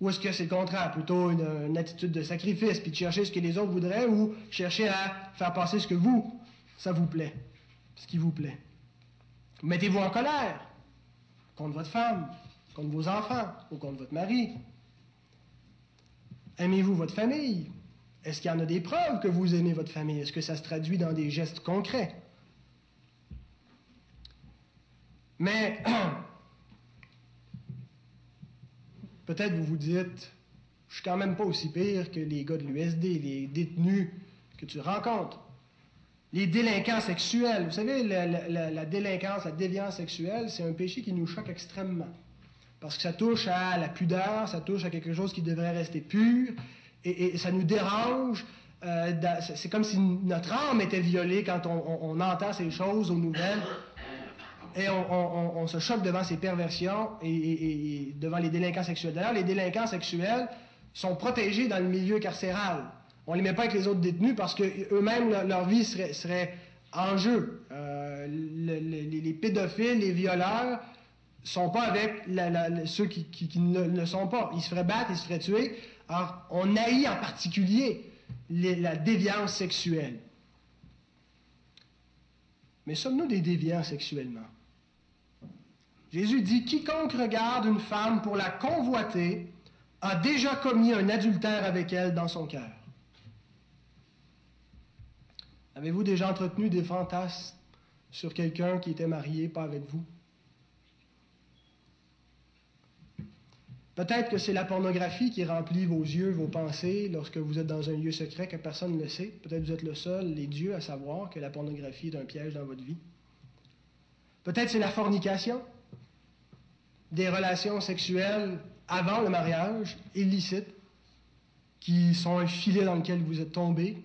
Ou est-ce que c'est le contraire, plutôt une, attitude de sacrifice, puis de chercher ce que les autres voudraient, ou chercher à faire passer ce que vous, ça vous plaît, ce qui vous plaît. Mettez-vous en colère contre votre femme, contre vos enfants, ou contre votre mari. Aimez-vous votre famille? Est-ce qu'il y en a des preuves que vous aimez votre famille? Est-ce que ça se traduit dans des gestes concrets? Mais peut-être vous vous dites, je suis quand même pas aussi pire que les gars de l'USD, les détenus que tu rencontres. Les délinquants sexuels. Vous savez, la, délinquance, la déviance sexuelle, c'est un péché qui nous choque extrêmement. Parce que ça touche à la pudeur, ça touche à quelque chose qui devrait rester pur, et, ça nous dérange. Euh, c'est comme si notre âme était violée quand on, entend ces choses aux nouvelles. On, se choque devant ces perversions et, devant les délinquants sexuels. D'ailleurs, les délinquants sexuels sont protégés dans le milieu carcéral. On ne les met pas avec les autres détenus parce qu'eux-mêmes, leur, vie serait, en jeu. Euh, les, pédophiles, les violeurs, ne sont pas avec ceux qui, ne le sont pas. Ils se feraient battre, ils se feraient tuer. Alors, on haït en particulier la déviance sexuelle. Mais sommes-nous des déviants sexuellement? Jésus dit, quiconque regarde une femme pour la convoiter a déjà commis un adultère avec elle dans son cœur. Avez-vous déjà entretenu des fantasmes sur quelqu'un qui était marié, pas avec vous? Peut-être que c'est la pornographie qui remplit vos yeux, vos pensées lorsque vous êtes dans un lieu secret que personne ne sait. Peut-être vous êtes le seul, les dieux, à savoir que la pornographie est un piège dans votre vie. Peut-être c'est la fornication, des relations sexuelles avant le mariage, illicites, qui sont un filet dans lequel vous êtes tombé.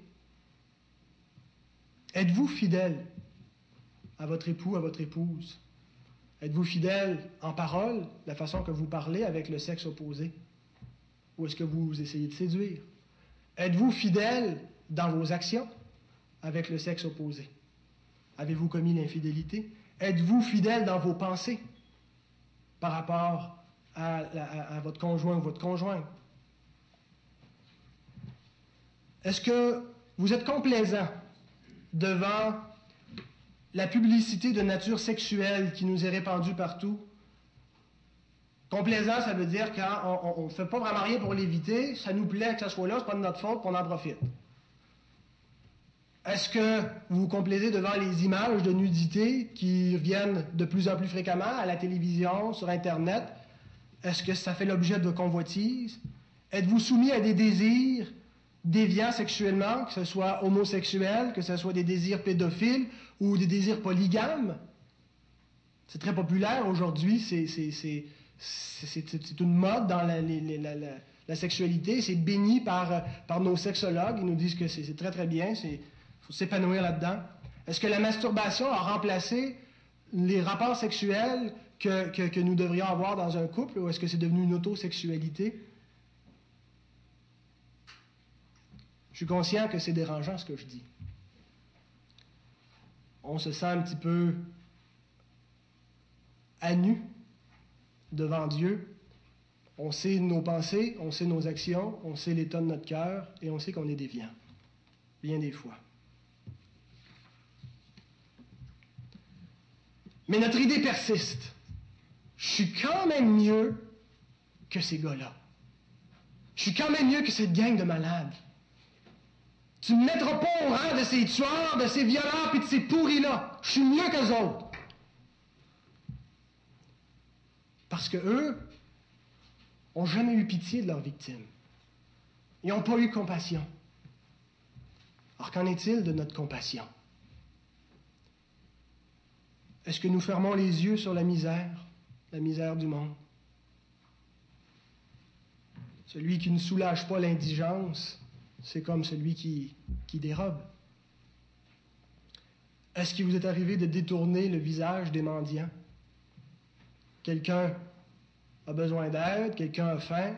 Êtes-vous fidèle à votre époux, à votre épouse? Êtes-vous fidèle en parole, la façon que vous parlez avec le sexe opposé? Ou est-ce que vous essayez de séduire? Êtes-vous fidèle dans vos actions avec le sexe opposé? Avez-vous commis l'infidélité? Êtes-vous fidèle dans vos pensées? Par rapport à, votre conjoint ou votre conjointe? Est-ce que vous êtes complaisant devant la publicité de nature sexuelle qui nous est répandue partout? Complaisant, ça veut dire quand on ne fait pas vraiment rien pour l'éviter, ça nous plaît que ça soit là, c'est pas de notre faute, qu'on en profite. Est-ce que vous vous complaisez devant les images de nudité qui viennent de plus en plus fréquemment à la télévision, sur Internet? Est-ce que ça fait l'objet de convoitises? Êtes-vous soumis à des désirs déviants sexuellement, que ce soit homosexuel, que ce soit des désirs pédophiles ou des désirs polygames? C'est très populaire aujourd'hui, c'est une mode dans la, sexualité, c'est béni par, nos sexologues, ils nous disent que c'est très très bien, faut s'épanouir là-dedans. Est-ce que la masturbation a remplacé les rapports sexuels que, que, nous devrions avoir dans un couple ou est-ce que c'est devenu une autosexualité? Je suis conscient que c'est dérangeant ce que je dis. On se sent un petit peu à nu devant Dieu. On sait nos pensées, on sait nos actions, on sait l'état de notre cœur et on sait qu'on est déviant. Bien des fois. Mais notre idée persiste. Je suis quand même mieux que ces gars-là. Je suis quand même mieux que cette gang de malades. Tu ne me mettras pas au rang de ces tueurs, de ces violeurs, puis de ces pourris-là. Je suis mieux qu'eux autres. Parce que eux n'ont jamais eu pitié de leurs victimes. Ils n'ont pas eu compassion. Alors qu'en est-il de notre compassion? Est-ce que nous fermons les yeux sur la misère, la misère du monde? Celui qui ne soulage pas l'indigence c'est comme celui qui, dérobe. Est-ce qu'il vous est arrivé de détourner le visage des mendiants? Quelqu'un a besoin d'aide, quelqu'un a faim,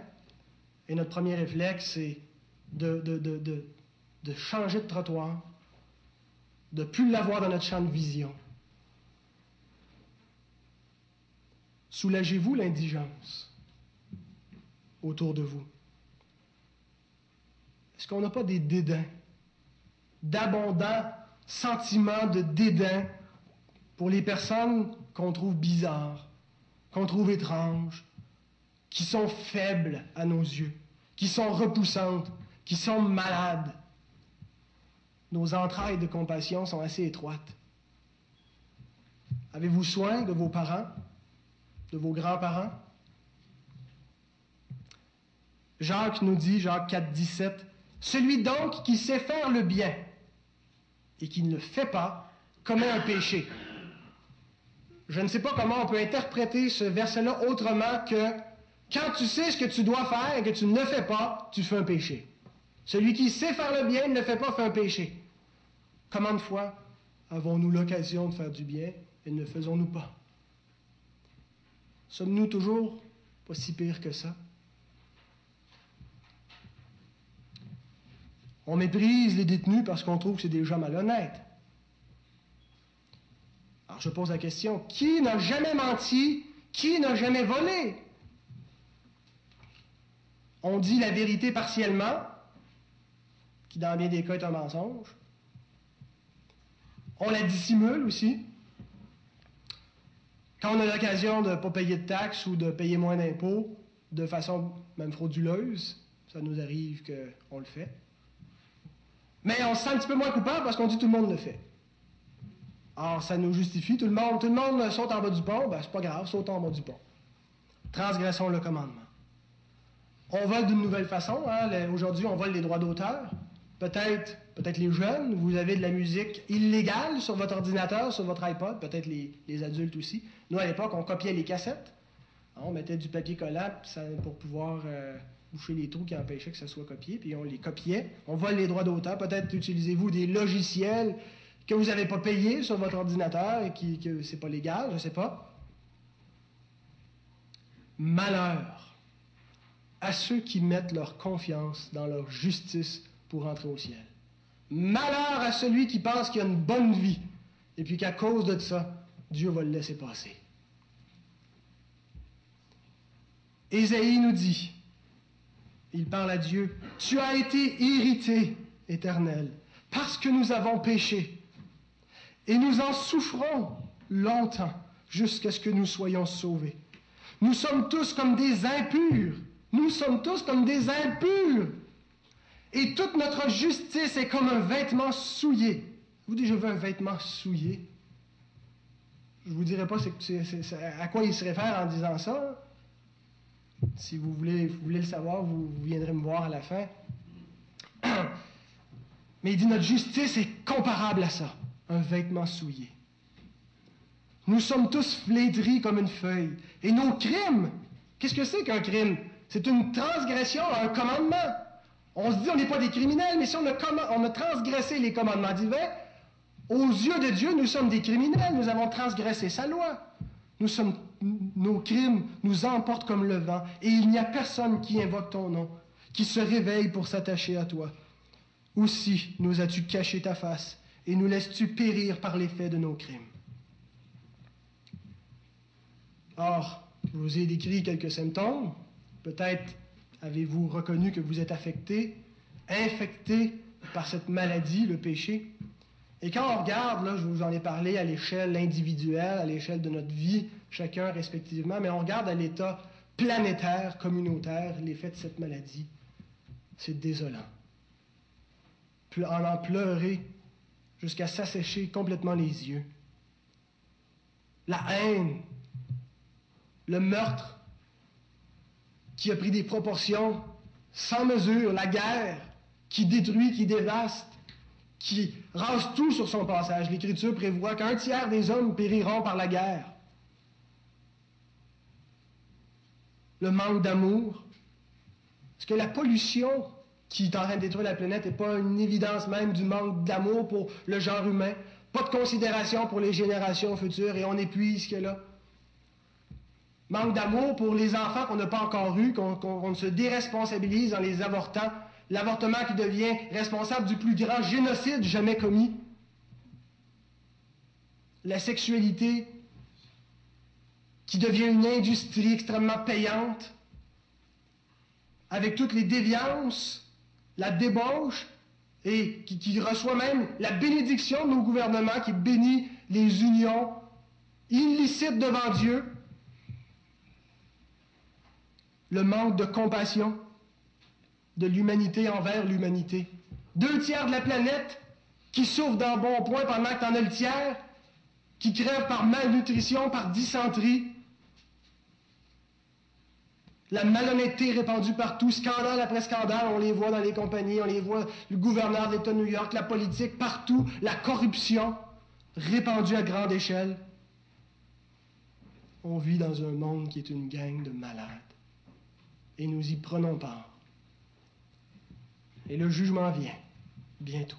et notre premier réflexe, c'est de, de, de, de, changer de trottoir, de plus l'avoir dans notre champ de vision. Soulagez-vous l'indigence autour de vous. Est-ce qu'on n'a pas des dédains, d'abondants sentiments de dédain pour les personnes qu'on trouve bizarres, qu'on trouve étranges, qui sont faibles à nos yeux, qui sont repoussantes, qui sont malades? Nos entrailles de compassion sont assez étroites. Avez-vous soin de vos parents, de vos grands-parents? Jacques nous dit, Jacques 4, 17, Celui donc qui sait faire le bien et qui ne le fait pas commet un péché. Je ne sais pas comment on peut interpréter ce verset-là autrement que quand tu sais ce que tu dois faire et que tu ne le fais pas, tu fais un péché. Celui qui sait faire le bien ne le fait pas, fait un péché. Comment de fois avons-nous l'occasion de faire du bien et ne le faisons-nous pas? Sommes-nous toujours pas si pires que ça? On méprise les détenus parce qu'on trouve que c'est des gens malhonnêtes. Alors je pose la question, qui n'a jamais menti? Qui n'a jamais volé? On dit la vérité partiellement, qui dans bien des cas est un mensonge. On la dissimule aussi. Quand on a l'occasion de ne pas payer de taxes ou de payer moins d'impôts, de façon même frauduleuse, ça nous arrive qu'on le fait. Mais on se sent un petit peu moins coupable parce qu'on dit tout le monde le fait. Alors, ça nous justifie. Tout le monde, tout le monde saute en bas du pont, ben c'est pas grave, saute en bas du pont. Transgressons le commandement. On vole d'une nouvelle façon. Hein? Aujourd'hui, on vole les droits d'auteur. Peut-être, peut-être les jeunes, vous avez de la musique illégale sur votre ordinateur, sur votre iPod, peut-être les, adultes aussi. Nous, à l'époque, on copiait les cassettes. On mettait du papier collant pour pouvoir euh, boucher les trous qui empêchaient que ça soit copié, puis on les copiait. On vole les droits d'auteur. Peut-être utilisez-vous des logiciels que vous n'avez pas payés sur votre ordinateur et qui, que ce n'est pas légal, je ne sais pas. Malheur à ceux qui mettent leur confiance dans leur justice pour entrer au ciel. Malheur à celui qui pense qu'il a une bonne vie et puis qu'à cause de ça, Dieu va le laisser passer. Ésaïe nous dit, il parle à Dieu, Tu as été irrité, éternel, parce que nous avons péché. Et nous en souffrons longtemps jusqu'à ce que nous soyons sauvés. Nous sommes tous comme des impurs. Nous sommes tous comme des impurs. Et toute notre justice est comme un vêtement souillé. Vous dites, je veux un vêtement souillé. Je ne vous dirai pas à quoi il se réfère en disant ça. Si vous voulez, le savoir, vous, viendrez me voir à la fin. Mais il dit, notre justice est comparable à ça, un vêtement souillé. Nous sommes tous flétris comme une feuille. Et nos crimes, qu'est-ce que c'est qu'un crime? C'est une transgression un commandement. On se dit, on n'est pas des criminels, mais si on a, transgressé les commandements divins, aux yeux de Dieu, nous sommes des criminels, nous avons transgressé sa loi. Nous sommes, nos crimes nous emportent comme le vent, et il n'y a personne qui invoque ton nom, qui se réveille pour s'attacher à toi. Aussi nous as-tu caché ta face, et nous laisses-tu périr par l'effet de nos crimes. Or, je vous ai décrit quelques symptômes. Peut-être Avez-vous reconnu que vous êtes affecté, infecté par cette maladie, le péché? Et quand on regarde, là, je vous en ai parlé à l'échelle individuelle, à l'échelle de notre vie, chacun respectivement, mais on regarde à l'état planétaire, communautaire, l'effet de cette maladie, c'est désolant. En en pleurer jusqu'à s'assécher complètement les yeux. La haine, le meurtre, qui a pris des proportions sans mesure, la guerre qui détruit, qui dévaste, qui rase tout sur son passage. L'Écriture prévoit qu'un tiers des hommes périront par la guerre. Le manque d'amour. Est-ce que la pollution qui est en train de détruire la planète n'est pas une évidence même du manque d'amour pour le genre humain? Pas de considération pour les générations futures et on épuise ce qu'il y a. Manque d'amour pour les enfants qu'on n'a pas encore eus, qu'on se déresponsabilise en les avortant. L'avortement qui devient responsable du plus grand génocide jamais commis. La sexualité qui devient une industrie extrêmement payante, avec toutes les déviances, la débauche, et qui, qui, reçoit même la bénédiction de nos gouvernements qui bénit les unions illicites devant Dieu, le manque de compassion de l'humanité envers l'humanité. Deux tiers de la planète qui souffrent d'un bon point pendant que tu en as le tiers qui crèvent par malnutrition, par dysenterie. La malhonnêteté répandue partout, scandale après scandale, on les voit dans les compagnies, on les voit, le gouverneur de l'État de New York, la politique, partout, la corruption répandue à grande échelle. On vit dans un monde qui est une gang de malades. Et nous y prenons part. Et le jugement vient bientôt.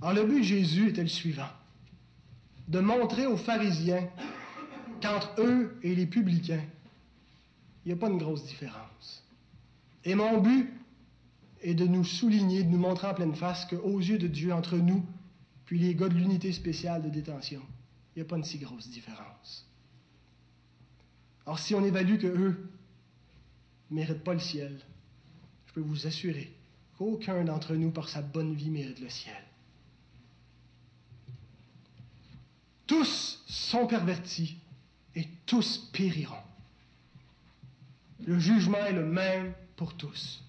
Alors le but de Jésus était le suivant, de montrer aux pharisiens qu'entre eux et les publicains, il n'y a pas une grosse différence. Et mon but est de nous souligner, de nous montrer en pleine face qu'aux yeux de Dieu, entre nous, puis les gars de l'unité spéciale de détention, il n'y a pas une si grosse différence. Alors si on évalue que eux ne méritent pas le ciel, je peux vous assurer qu'aucun d'entre nous, par sa bonne vie, mérite le ciel. Tous sont pervertis et tous périront. Le jugement est le même pour tous.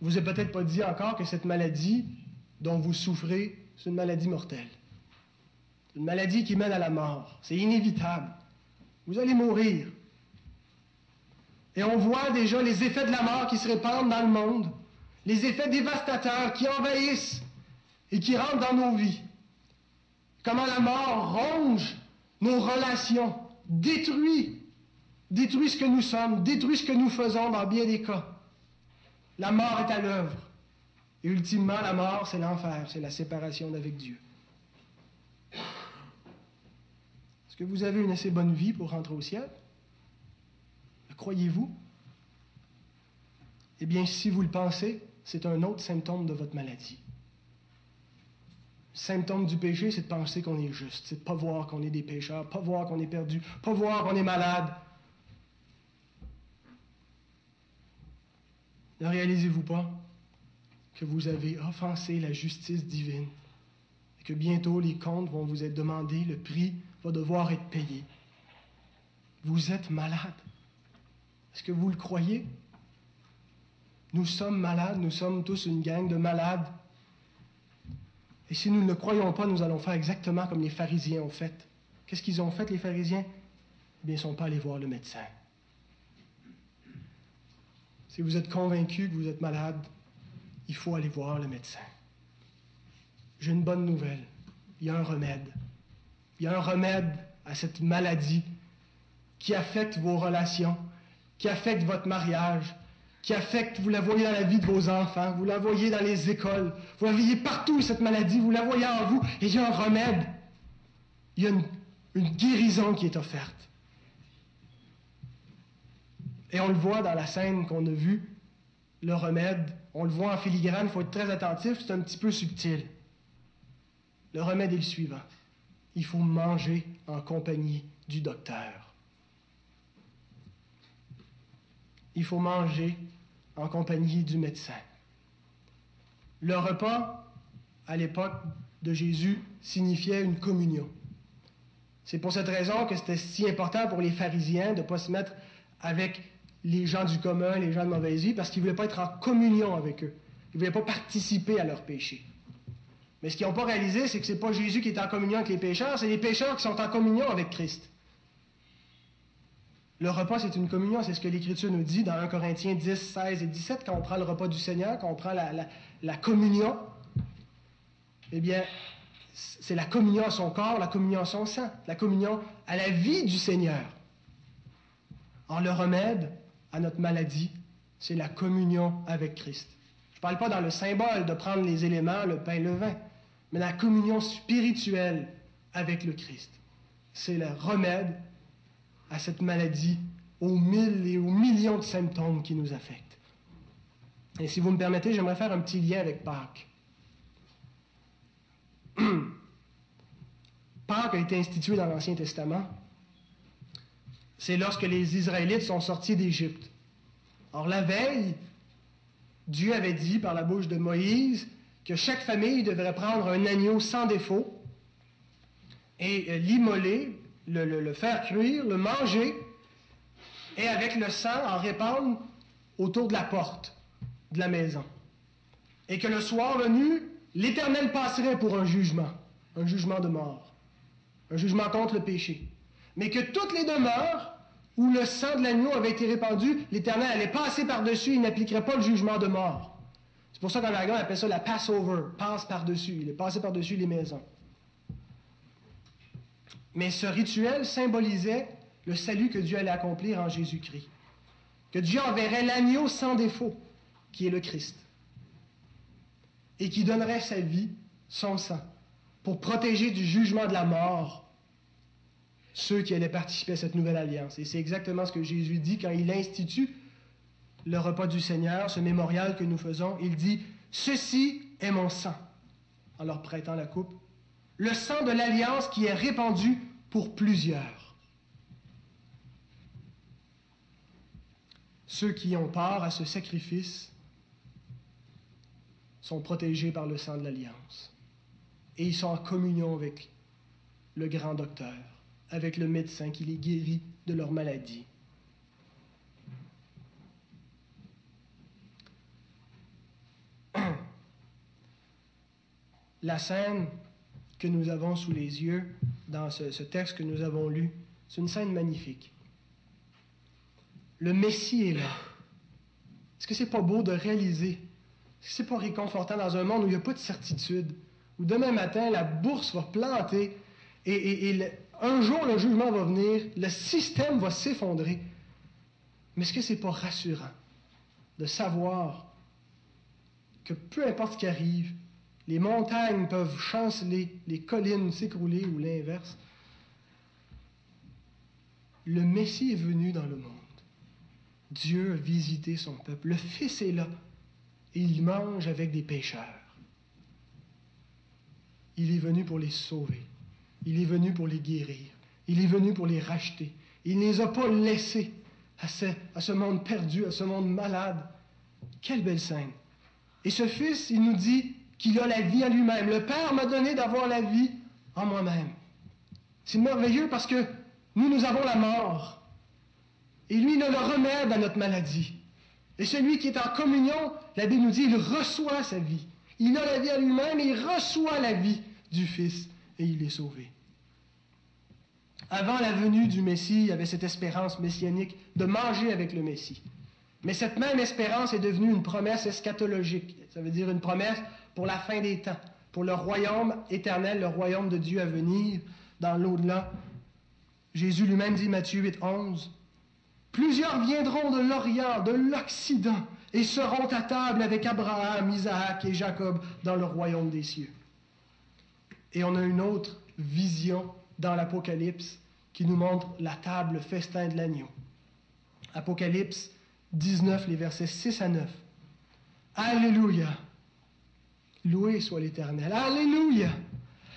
Vous n'avez peut-être pas dit encore que cette maladie dont vous souffrez, c'est une maladie mortelle. Une maladie qui mène à la mort. C'est inévitable. Vous allez mourir. Et on voit déjà les effets de la mort qui se répandent dans le monde, les effets dévastateurs qui envahissent et qui rentrent dans nos vies. Comment la mort ronge nos relations, détruit, détruit ce que nous sommes, détruit ce que nous faisons dans bien des cas. La mort est à l'œuvre. Et ultimement, la mort, c'est l'enfer, c'est la séparation d'avec Dieu. Est-ce que vous avez une assez bonne vie pour rentrer au ciel? Le croyez-vous? Eh bien, si vous le pensez, c'est un autre symptôme de votre maladie symptôme du péché, c'est de penser qu'on est juste, c'est de ne pas voir qu'on est des pécheurs, pas voir qu'on est perdu, pas voir qu'on est malade. Ne réalisez-vous pas que vous avez offensé la justice divine et que bientôt les comptes vont vous être demandés, le prix va devoir être payé. Vous êtes malade. Est-ce que vous le croyez? Nous sommes malades, nous sommes tous une gang de malades. Et si nous ne le croyons pas, nous allons faire exactement comme les pharisiens ont fait. Qu'est-ce qu'ils ont fait, les pharisiens? Eh bien, ils ne sont pas allés voir le médecin. Si vous êtes convaincu que vous êtes malade, il faut aller voir le médecin. J'ai une bonne nouvelle. Il y a un remède. Il y a un remède à cette maladie qui affecte vos relations, qui affecte votre mariage, qui affecte, vous la voyez dans la vie de vos enfants, vous la voyez dans les écoles, vous la voyez partout, cette maladie, vous la voyez en vous, et il y a un remède. Il y a une, guérison qui est offerte. Et on le voit dans la scène qu'on a vue, le remède, on le voit en filigrane, il faut être très attentif, c'est un petit peu subtil. Le remède est le suivant. Il faut manger en compagnie du docteur. il faut manger en compagnie du médecin. Le repas, à l'époque de Jésus, signifiait une communion. C'est pour cette raison que c'était si important pour les pharisiens de ne pas se mettre avec les gens du commun, les gens de mauvaise vie, parce qu'ils ne voulaient pas être en communion avec eux. Ils ne voulaient pas participer à leur péché. Mais ce qu'ils n'ont pas réalisé, c'est que ce n'est pas Jésus qui est en communion avec les pécheurs, c'est les pécheurs qui sont en communion avec Christ. Le repas, c'est une communion, c'est ce que l'Écriture nous dit dans 1 Corinthiens 10, 16 et 17, quand on prend le repas du Seigneur, quand on prend la, communion. Eh bien, c'est la communion à son corps, la communion à son sang, la communion à la vie du Seigneur. Or, le remède à notre maladie, c'est la communion avec Christ. Je ne parle pas dans le symbole de prendre les éléments, le pain, le vin, mais la communion spirituelle avec le Christ. C'est le remède à cette maladie, aux mille et aux millions de symptômes qui nous affectent. Et si vous me permettez, j'aimerais faire un petit lien avec Pâques. Pâques a été institué dans l'Ancien Testament. C'est lorsque les Israélites sont sortis d'Égypte. Or, la veille, Dieu avait dit par la bouche de Moïse que chaque famille devrait prendre un agneau sans défaut et l'immoler le, faire cuire, le manger, et avec le sang en répandre autour de la porte de la maison. Et que le soir venu, l'Éternel passerait pour un jugement, un jugement de mort, un jugement contre le péché. mais que toutes les demeures où le sang de l'agneau avait été répandu, l'Éternel allait passer par-dessus, il n'appliquerait pas le jugement de mort. Pour ça qu'en appelle ça la Passover, passe par-dessus, il est passé par-dessus les maisons. Mais ce rituel symbolisait le salut que Dieu allait accomplir en Jésus-Christ. Que Dieu enverrait l'agneau sans défaut, qui est le Christ, et qui donnerait sa vie, son sang, pour protéger du jugement de la mort ceux qui allaient participer à cette nouvelle alliance. Et c'est exactement ce que Jésus dit quand il institue le repas du Seigneur, ce mémorial que nous faisons. Il dit, Ceci est mon sang, en leur prêtant la coupe, le sang de l'alliance qui est répandu pour plusieurs. Ceux qui ont part à ce sacrifice sont protégés par le sang de l'alliance. Et ils sont en communion avec le grand docteur avec le médecin qui les guérit de leur maladie. La scène que nous avons sous les yeux dans ce, texte que nous avons lu, c'est une scène magnifique. Le Messie est là. Est-ce que c'est pas beau de réaliser? Est-ce que c'est pas réconfortant dans un monde où il n'y a pas de certitude? Où demain matin, la bourse va planter et, et, un jour, le jugement va venir, le système va s'effondrer. Mais est-ce que ce n'est pas rassurant de savoir que peu importe ce qui arrive, les montagnes peuvent chanceler, les collines s'écrouler ou l'inverse. Le Messie est venu dans le monde. Dieu a visité son peuple. Le Fils est là et il mange avec des pécheurs. Il est venu pour les sauver. Il est venu pour les guérir. Il est venu pour les racheter. Il ne les a pas laissés à ce, à ce monde perdu, à ce monde malade. Quelle belle scène. Et ce Fils, il nous dit qu'il a la vie en lui-même. Le Père m'a donné d'avoir la vie en moi-même. C'est merveilleux parce que nous, nous avons la mort. Et lui, il a le remède à notre maladie. Et celui qui est en communion, la Bible nous dit, il reçoit sa vie. Il a la vie en lui-même il reçoit la vie du Fils et il est sauvé. Avant la venue du Messie, il y avait cette espérance messianique de manger avec le Messie. Mais cette même espérance est devenue une promesse eschatologique. Ça veut dire une promesse pour la fin des temps, pour le royaume éternel, le royaume de Dieu à venir dans l'au-delà. Jésus lui-même dit, Matthieu 8, 11, Plusieurs viendront de l'Orient, de l'Occident, et seront à table avec Abraham, Isaac et Jacob dans le royaume des cieux. Et on a une autre vision dans l'Apocalypse qui nous montre la table festin de l'agneau. Apocalypse 19, les versets 6 à 9. Alléluia. Loué soit l'Éternel. Alléluia.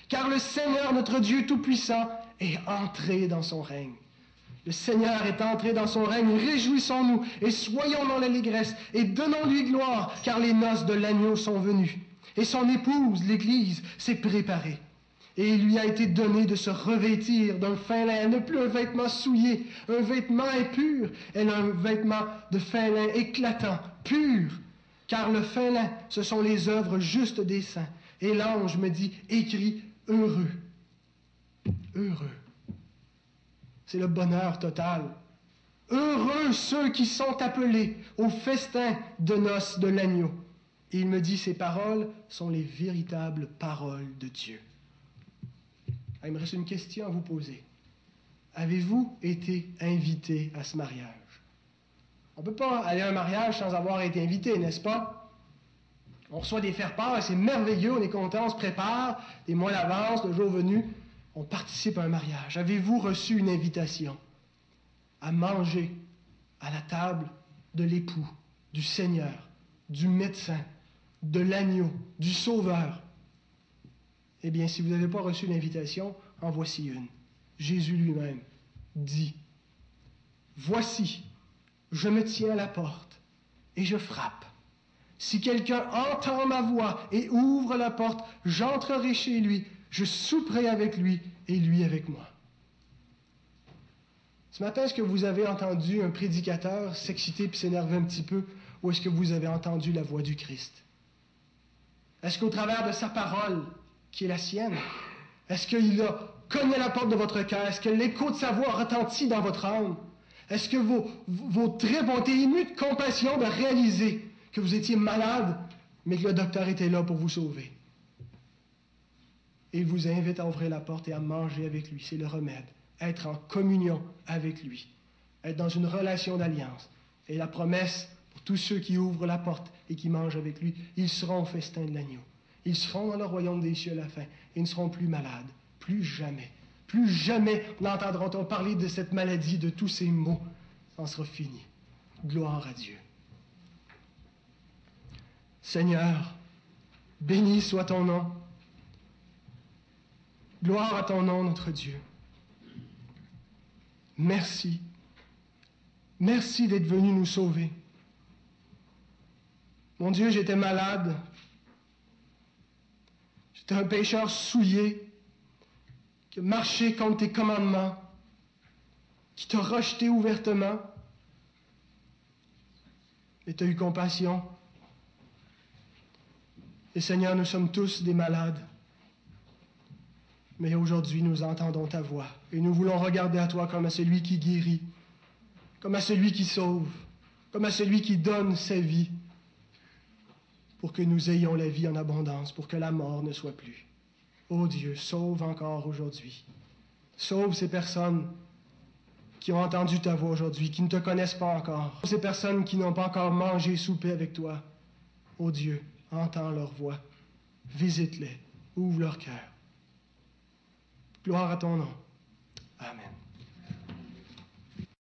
Car le Seigneur, notre Dieu Tout-Puissant, est entré dans son règne. Le Seigneur est entré dans son règne, réjouissons-nous et soyons dans l'allégresse et donnons-lui gloire, car les noces de l'agneau sont venues. Et son épouse, l'Église, s'est préparée. Et il lui a été donné de se revêtir d'un fin lin, ne plus un vêtement souillé, un vêtement impur, elle a un vêtement de fin lin éclatant, pur, car le fin lin, ce sont les œuvres justes des saints. Et l'ange me dit, écrit, heureux, heureux. C'est le bonheur total. Heureux ceux qui sont appelés au festin de noces de l'agneau. Et il me dit, ces paroles sont les véritables paroles de Dieu. Ah, il me reste une question à vous poser. Avez-vous été invité à ce mariage? On ne peut pas aller à un mariage sans avoir été invité, n'est-ce pas? On reçoit des faire-part, c'est merveilleux, on est content, on se prépare, des mois d'avance, le jour venu, on participe à un mariage. Avez-vous reçu une invitation à manger à la table de l'époux, du Seigneur, du médecin, de l'agneau, du Sauveur? Eh bien, si vous n'avez pas reçu l'invitation, en voici une. Jésus lui-même dit, Voici, je me tiens à la porte et je frappe. Si quelqu'un entend ma voix et ouvre la porte, j'entrerai chez lui, je souperai avec lui et lui avec moi. Ce matin, est-ce que vous avez entendu un prédicateur s'exciter puis s'énerver un petit peu, ou est-ce que vous avez entendu la voix du Christ? Est-ce qu'au travers de sa parole, qui est la sienne, est-ce qu'il a cogné la porte de votre cœur? Est-ce que l'écho de sa voix retentit dans votre âme? Est-ce que vos, vos tripes ont été de compassion de réaliser que vous étiez malade, mais que le docteur était là pour vous sauver? Il vous invite à ouvrir la porte et à manger avec lui. C'est le remède. Être en communion avec lui. Être dans une relation d'alliance. Et la promesse pour tous ceux qui ouvrent la porte et qui mangent avec lui, ils seront au festin de l'agneau. Ils seront dans le royaume des cieux à la fin. Ils ne seront plus malades. Plus jamais. Plus jamais n'entendra-t-on parler de cette maladie, de tous ces maux. Ça sera fini. Gloire à Dieu. Seigneur, béni soit ton nom. Gloire à ton nom, notre Dieu. Merci. Merci d'être venu nous sauver. Mon Dieu, j'étais malade. J'étais un pécheur souillé qui a contre tes commandements, qui t'a rejeté ouvertement. Mais tu as eu compassion. Et Seigneur, nous sommes tous des malades. Mais aujourd'hui, nous entendons ta voix et nous voulons regarder à toi comme à celui qui guérit, comme à celui qui sauve, comme à celui qui donne sa vie pour que nous ayons la vie en abondance, pour que la mort ne soit plus. Ô Dieu, sauve encore aujourd'hui. Sauve ces personnes qui ont entendu ta voix aujourd'hui, qui ne te connaissent pas encore. Ces personnes qui n'ont pas encore mangé, soupé avec toi. Ô Dieu, entends leur voix. Visite-les. Ouvre leur cœur. Gloire à ton nom. Amen.